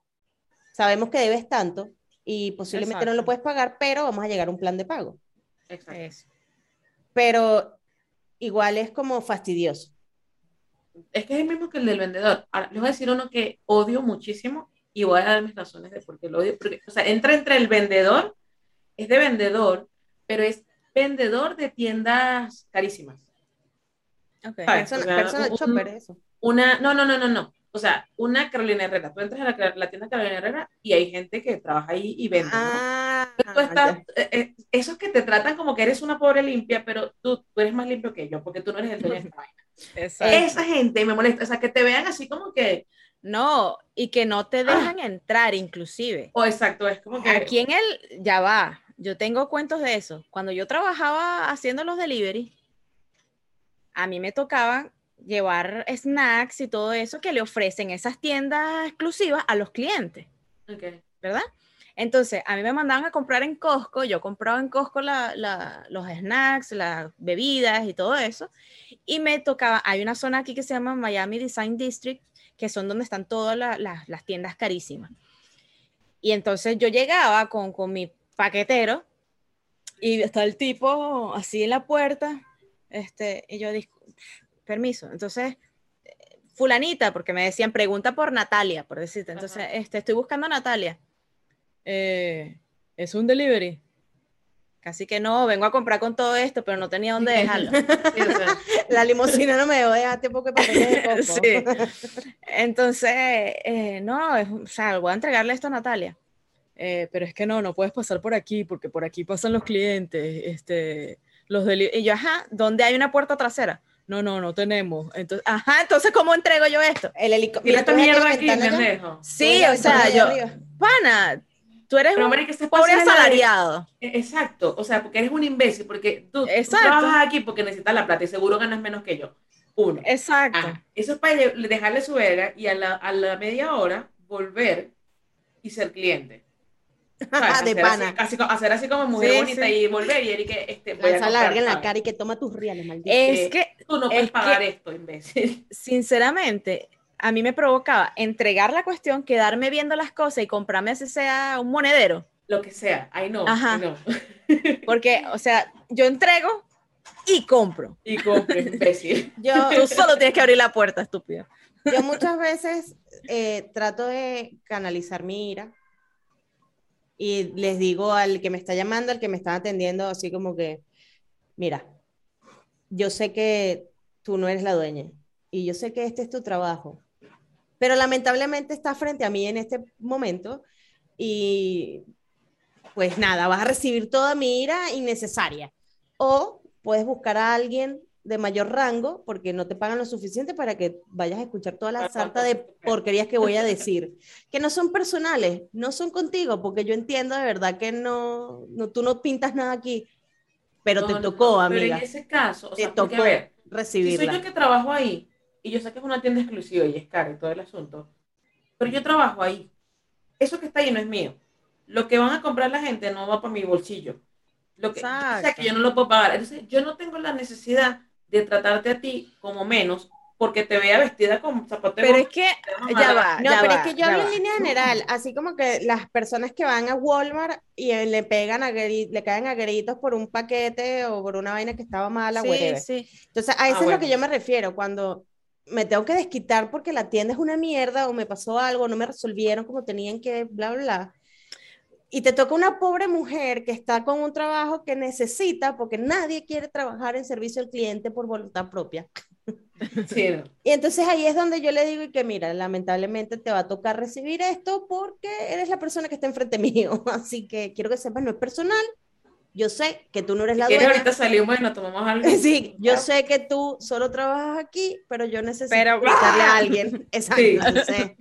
sabemos que debes tanto y posiblemente no lo puedes pagar, pero vamos a llegar a un plan de pago. Exacto. Eso. Pero igual es como fastidioso. Es que es el mismo que el del vendedor. Ahora, les voy a decir uno que odio muchísimo y voy a dar mis razones de por qué lo odio. Porque, o sea, entra entre el vendedor, es de vendedor, pero es vendedor de tiendas carísimas. Ok. Persona, persona un- eso. Una, no, no, no, no, no. O sea, una Carolina Herrera. Tú entras a la, la tienda Carolina Herrera y hay gente que trabaja ahí y vende. ¿no? Ah, Tú estás, eh, eh, esos que te tratan como que eres una pobre limpia, pero tú, tú eres más limpio que yo, porque tú no eres el dueño de esta vaina. Exacto. Esa gente me molesta, o sea, que te vean así como que, No, y que no te dejan entrar inclusive. o exacto, es como que, Aquí en el, ya va, yo tengo cuentos de eso. Cuando yo trabajaba haciendo los delivery, a mí me tocaba llevar snacks y todo eso que le ofrecen esas tiendas exclusivas a los clientes. ¿verdad? Entonces, a mí me mandaban a comprar en Costco, yo compraba en Costco la- la- los snacks, las bebidas y todo eso, y me tocaba, hay una zona aquí que se llama Miami Design District, que son donde están todas la- la- las tiendas carísimas. Y entonces yo llegaba con, con mi paquetero y está el tipo así en la puerta, este, y yo, "Discu- permiso, entonces, fulanita, porque me decían, pregunta por Natalia, por decirte, entonces, Ajá. este, estoy buscando a Natalia. "Eh, es un delivery. Casi que no, vengo a comprar con todo esto, pero no tenía dónde dejarlo. Sí, o sea, [LAUGHS] La limusina no me dejó dejar de papeles [LAUGHS] de. Sí. Entonces, eh, no, es- o sea, voy a entregarle esto a Natalia. Eh, pero es que no, no puedes pasar por aquí, porque por aquí pasan los clientes, este, los deli- Y yo, ajá, ¿dónde hay una puerta trasera? No, no, no tenemos. Entonces, ajá, entonces, ¿cómo entrego yo esto? El helicóptero. Mira esta mierda aquí, pendejo. Sí, o sea, yo, pana, tú eres Pero, un marica, esta es pobre de asalariado. Eh, Exacto, o sea, porque eres un imbécil, porque tú, trabajas aquí porque necesitas la plata y seguro ganas menos que yo. Uno. Exacto. Ajá. Eso es para dejarle su verga y a la, a la media hora volver y ser cliente. ¿Sabes? [LAUGHS] de hacer pana. Así, así hacer así como mujer Sí, bonita sí. y volver y Eric, este, voy a Lanza comprar, verga en la cara y que toma tus reales, maldito. Es que, Tú no puedes es pagar que- esto, imbécil. [LAUGHS] sinceramente, a mí me provocaba entregar la cuestión, quedarme viendo las cosas y comprarme así sea un monedero. Lo que sea, ahí no, Ajá. [LAUGHS] Porque, o sea, yo entrego y compro. Y compre, imbécil. Yo, Tú solo tienes que abrir la puerta, estúpido. yo muchas veces eh, trato de canalizar mi ira y les digo al que me está llamando, al que me está atendiendo, así como que, mira, yo sé que tú no eres la dueña y yo sé que este es tu trabajo, pero lamentablemente estás frente a mí en este momento y pues nada, vas a recibir toda mi ira innecesaria. O puedes buscar a alguien de mayor rango porque no te pagan lo suficiente para que vayas a escuchar toda la sarta de porquerías que voy a decir, [LAUGHS] que no son personales, no son contigo, porque yo entiendo de verdad que no, no tú no pintas nada aquí, pero No, te tocó, no, amiga, Pero en ese caso, o te sea, porque, tocó a ver, si soy yo que trabajo ahí, y yo sé que es una tienda exclusiva y es cara y todo el asunto, pero yo trabajo ahí. Eso que está ahí no es mío. Lo que van a comprar la gente no va para mi bolsillo. Lo que, o sea, que yo no lo puedo pagar. Entonces, yo no tengo la necesidad de tratarte a ti como menos porque te vea vestida con zapatos de Pero es que, ya va, No, ya pero va, es que yo ya hablo va. en línea general, así como que las personas que van a Walmart y eh, le pegan a le caen a gritos por un paquete o por una vaina que estaba mala, Sí, whatever. sí. Entonces, a eso es bueno. lo que yo me refiero, cuando me tengo que desquitar porque la tienda es una mierda o me pasó algo, no me resolvieron como tenían que, bla, bla, bla. Y te toca una pobre mujer que está con un trabajo que necesita porque nadie quiere trabajar en servicio al cliente por voluntad propia. [LAUGHS] Sí. Y entonces ahí es donde yo le digo y que mira, lamentablemente te va a tocar recibir esto porque eres la persona que está enfrente [LAUGHS] mío. Así que quiero que sepas, no es personal. Yo sé que tú no eres la ¿Quieres dueña. ahorita salimos y nos tomamos algo? [LAUGHS] Sí, yo sé que tú solo trabajas aquí, pero yo necesito Pero- a alguien. Exacto. Sí.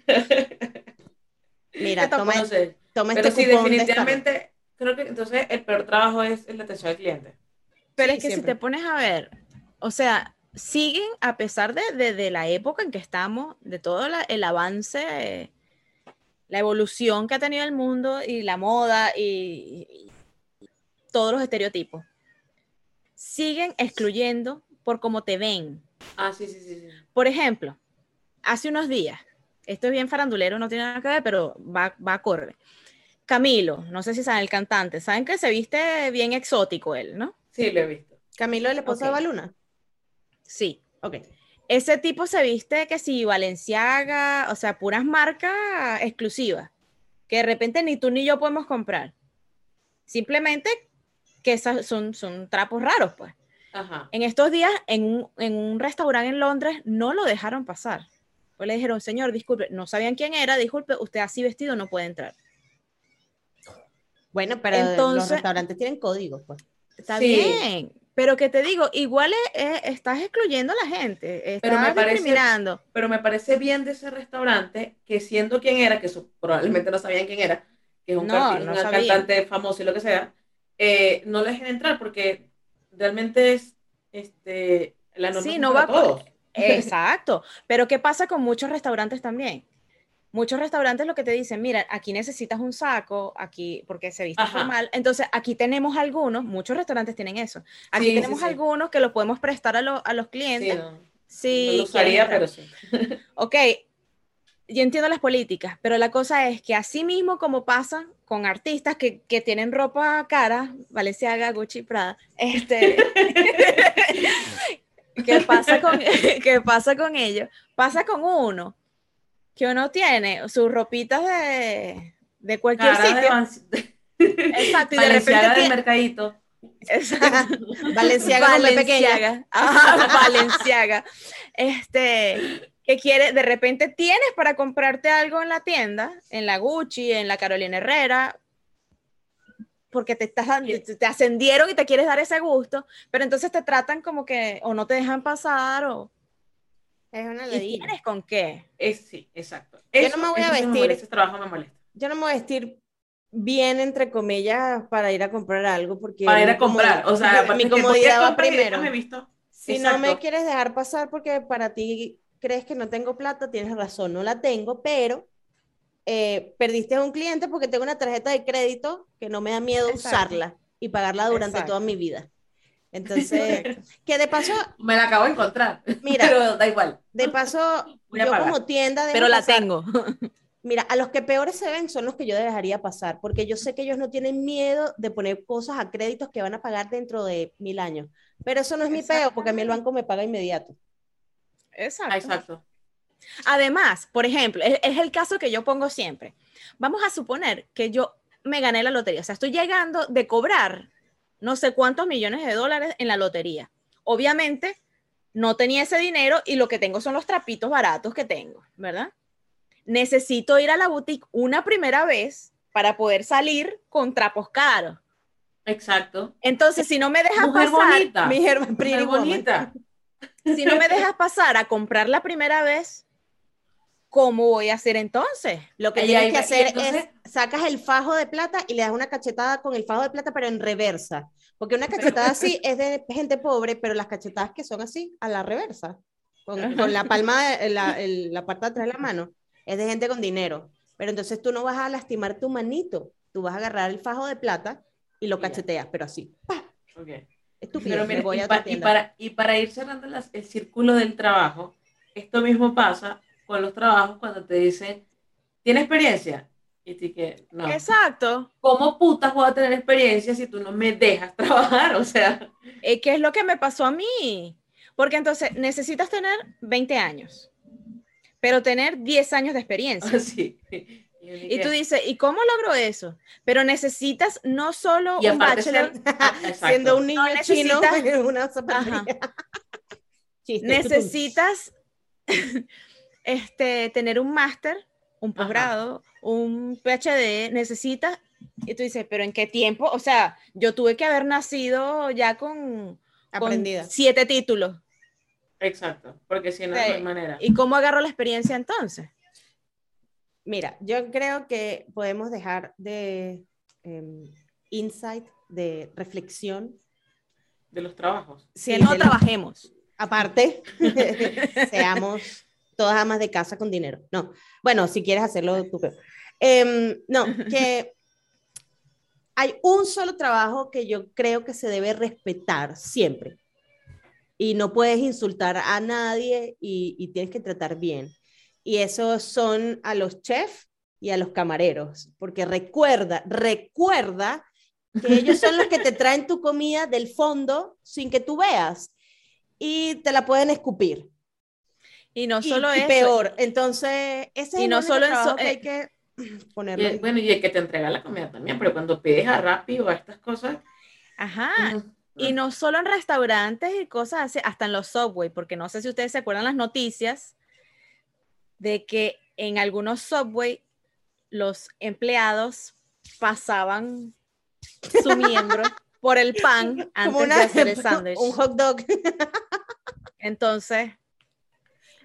mira, toma, no sé. Toma Pero este sí, cupón de definitivamente, creo que entonces el peor trabajo es el de atención al cliente. Pero Sí, es que siempre. si te pones a ver, o sea, siguen a pesar de, de- de la época en que estamos, de todo la- el avance, eh, la evolución que ha tenido el mundo y la moda y, y todos los estereotipos, siguen excluyendo por cómo te ven. Ah, sí, sí, sí. sí. Por ejemplo, hace unos días, esto es bien farandulero, no tiene nada que ver, pero va, va a correr. Camilo, no sé si saben el cantante, saben que se viste bien exótico él, ¿no? Sí, lo he visto. Camilo, el esposo de. Baluna. Sí. Ok. Ese tipo se viste que si Valenciaga, o sea, puras marcas exclusivas, que de repente ni tú ni yo podemos comprar. Simplemente que esas son, son trapos raros, pues. Ajá. En estos días, en un, en un restaurante en Londres, no lo dejaron pasar. Pues le dijeron, señor, disculpe, no sabían quién era, disculpe, usted así vestido no puede entrar. Bueno, pero los restaurantes tienen códigos, pues. Está Sí. bien, pero que te digo, igual es- es- estás excluyendo a la gente, estás Pero me parece- discriminando. Pero me parece bien de ese restaurante que siendo quien era, que probablemente no sabían quién era, que es un, No, carti- no un sabían. cantante famoso y lo que sea, eh, no le dejen entrar porque realmente es este, la norma Sí, no va por- todos. Exacto, pero ¿qué pasa con muchos restaurantes también? Muchos restaurantes lo que te dicen, mira, aquí necesitas un saco, aquí, porque se viste Ajá. formal. Entonces, aquí tenemos algunos, muchos restaurantes tienen eso. Aquí Sí, tenemos sí. algunos que lo podemos prestar a, lo- a los clientes. no, Sí, no lo usaría, pero sí. [LAUGHS] Ok, yo entiendo las políticas, pero la cosa es que así mismo como pasa con artistas que, que tienen ropa cara, Valenciaga, Gucci, Prada, este, [LAUGHS] [LAUGHS] ¿qué pasa con, qué pasa con ellos? Pasa con uno que uno tiene sus ropitas de, de cualquier Cara de sitio. Van- [LAUGHS] Exacto, y de repente del tiene- mercadito. Exacto. Valenciaga. Valenciaga. Valenciaga. Este, que quiere, de repente tienes para comprarte algo en la tienda, en la Gucci, en la Carolina Herrera, porque te, estás, te ascendieron y te quieres dar ese gusto, pero entonces te tratan como que o no te dejan pasar o Es una y tienes con qué. Es, sí, exacto. Yo no me voy a me vestir- molesta, Ese trabajo me molesta. Yo no me voy a vestir bien, entre comillas, para ir a comprar algo, porque Para ir mi a comprar. O sea, mi ¿por qué comodidad va primero. visto? Si no me quieres dejar pasar porque para ti crees que no tengo plata, tienes razón, no la tengo, pero eh, perdiste a un cliente porque tengo una tarjeta de crédito que no me da miedo Exacto. usarla y pagarla durante Exacto. toda mi vida. Entonces, [LAUGHS] que de paso, Me la acabo de encontrar. Mira. Pero da igual. de paso, Voy a yo pagar. como tienda dejo Pero la pasar- tengo. [LAUGHS] Mira, a los que peores se ven son los que yo dejaría pasar, porque yo sé que ellos no tienen miedo de poner cosas a créditos que van a pagar dentro de mil años. Pero eso no es mi peo, porque a mí el banco me paga inmediato. Exacto. Exacto. Además, por ejemplo, es, es el caso que yo pongo siempre. Vamos a suponer que yo me gané la lotería, o sea, estoy llegando de cobrar no sé cuántos millones de dólares en la lotería. Obviamente, no tenía ese dinero y lo que tengo son los trapitos baratos que tengo, ¿verdad? Necesito ir a la boutique una primera vez para poder salir con trapos caros. Exacto. Entonces, si no me dejas Mujer pasar, bonita. Mi Mujer bonita. si no me dejas pasar a comprar la primera vez, ¿cómo voy a hacer entonces? Lo que Ahí, tienes ahí, que hacer entonces- es sacas el fajo de plata y le das una cachetada con el fajo de plata, pero en reversa. Porque una cachetada así es de gente pobre, pero las cachetadas que son así, a la reversa, con, con la palma, de, la, el- la parte de atrás de la mano, es de gente con dinero. Pero entonces tú no vas a lastimar tu manito, tú vas a agarrar el fajo de plata y lo cacheteas, pero así. ¡pa! Ok. Estúpido. Pero mira, voy y, a pa- y para, y para ir cerrando las- el círculo del trabajo, esto mismo pasa con los trabajos cuando te dicen, ¿tiene experiencia? Y tú que, no. Exacto. ¿Cómo putas voy a tener experiencia si tú no me dejas [LAUGHS] trabajar? O sea, ¿Qué es lo que me pasó a mí? Porque entonces necesitas tener 20 años, pero tener 10 años de experiencia. [LAUGHS] así. Y tú dices, ¿y cómo logro eso? Pero necesitas no solo y un bachelor, ser- [LAUGHS] ah. Siendo un niño No chino una necesitas este, tener un máster, un posgrado, un PhD, necesitas, y tú dices, ¿pero en qué tiempo? O sea, yo tuve que haber nacido ya con, siete títulos. Exacto, porque si no, hay manera. ¿Y cómo agarro la experiencia entonces? Mira, yo creo que podemos dejar de em, insight, de reflexión. De los trabajos. Si Sí, no trabajemos. Aparte, [LAUGHS] seamos todas amas de casa con dinero. No, bueno, si quieres hacerlo tú. Em, no, [LAUGHS] que hay un solo trabajo que yo creo que se debe respetar siempre. Y no puedes insultar a nadie y, y tienes que tratar bien. Y esos son a los chefs y a los camareros. Porque recuerda, recuerda que ellos son los que te traen tu comida del fondo sin que tú veas y te la pueden escupir. Y no Y- solo y eso. peor. Entonces, ese es Y el no solo en trabajo so- que hay eh, que [CLEARS THROAT] Y ponerlo. el- bueno, y el que te entrega la comida también, pero cuando pides a Rappi o a estas cosas. Ajá. Y no solo en restaurantes y cosas así, hasta en los subway, porque no sé si ustedes se acuerdan las noticias de que en algunos subway los empleados pasaban [LAUGHS] su miembro por el pan antes una- de hacer el [LAUGHS] sándwich. un hot dog. Entonces,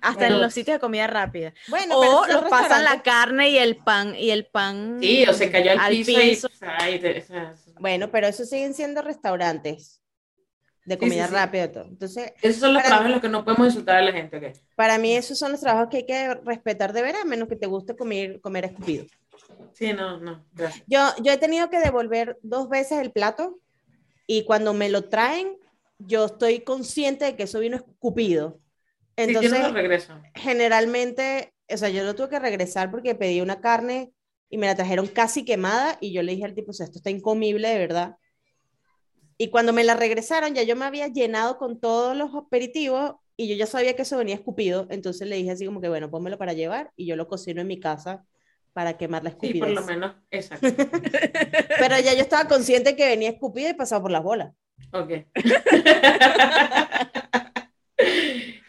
hasta Bueno. en los sitios de comida rápida. Bueno, o los pasan la carne y el pan y el pan Sí, o se cayó al, al piso, piso. y. ay, o sea, Bueno, pero esos siguen siendo restaurantes de comida sí, sí. rápida todo. Entonces, esos son los Para- trabajos en los que no podemos insultar a la gente, ¿ok? para mí esos son los trabajos que hay que respetar de veras, a menos que te guste comer, comer escupido. Sí, no, no. gracias. Yo, yo he tenido que devolver dos veces el plato y cuando me lo traen, yo estoy consciente de que eso vino escupido. Sí, Entonces, yo no lo regreso. generalmente, o sea, yo lo tuve que regresar porque pedí una carne y me la trajeron casi quemada y yo le dije al tipo, o sea, esto está incomible de verdad. Y cuando me la regresaron, ya yo me había llenado con todos los aperitivos y yo ya sabía que eso venía escupido, entonces le dije así como que, bueno, pónmelo para llevar y yo lo cocino en mi casa para quemar la Sí, por lo menos, exacto. [LAUGHS] Pero ya yo estaba consciente que venía escupido y pasado por las bolas. Ok. [LAUGHS]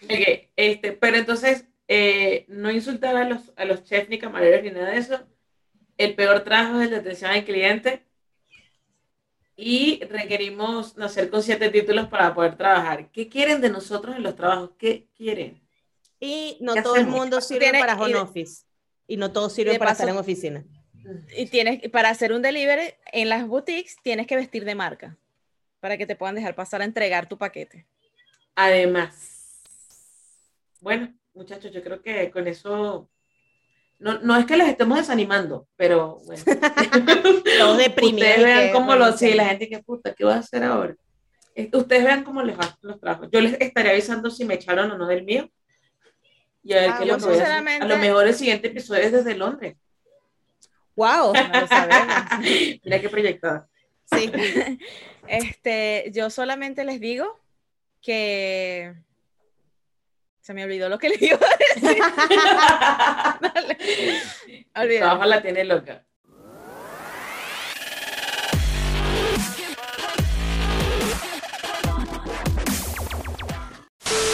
ok, este, pero entonces, eh, no insultar a los, a los chefs ni camareros ni nada de eso. El peor trabajo es el de atención al cliente. Y requerimos nacer con siete títulos para poder trabajar. ¿Qué quieren de nosotros en los trabajos? ¿Qué quieren? Y no ¿Qué todo el mundo sirve para y home de- office. Y no todo sirve para paso- estar en oficina. y tienes para hacer un delivery en las boutiques tienes que vestir de marca para que te puedan dejar pasar a entregar tu paquete. Además, bueno, muchachos, yo creo que con eso no, no es que los estemos desanimando, pero bueno. [LAUGHS] Los deprimidos. Ustedes vean cómo lo, sí, la gente que puta, ¿qué voy a hacer ahora? Ustedes vean cómo les va los trabajos. Yo les estaré avisando si me echaron o no del mío. Y a ver Ah, qué lo voy a lo mejor el siguiente episodio es desde Londres. Wow. No lo sabemos. [LAUGHS] Mira qué proyectada. Sí. [LAUGHS] Este, yo solamente les digo que se me olvidó lo que les iba a decir. [LAUGHS] Dale. Trabajo la tiene loca.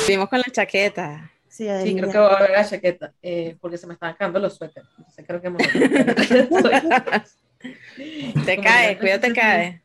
Seguimos con la chaqueta. Sí, Sí, creo que voy a ver la chaqueta, eh, porque se me están acabando los suéteres. Entonces creo que me voy a- [LAUGHS] Te cae, cuídate, cae.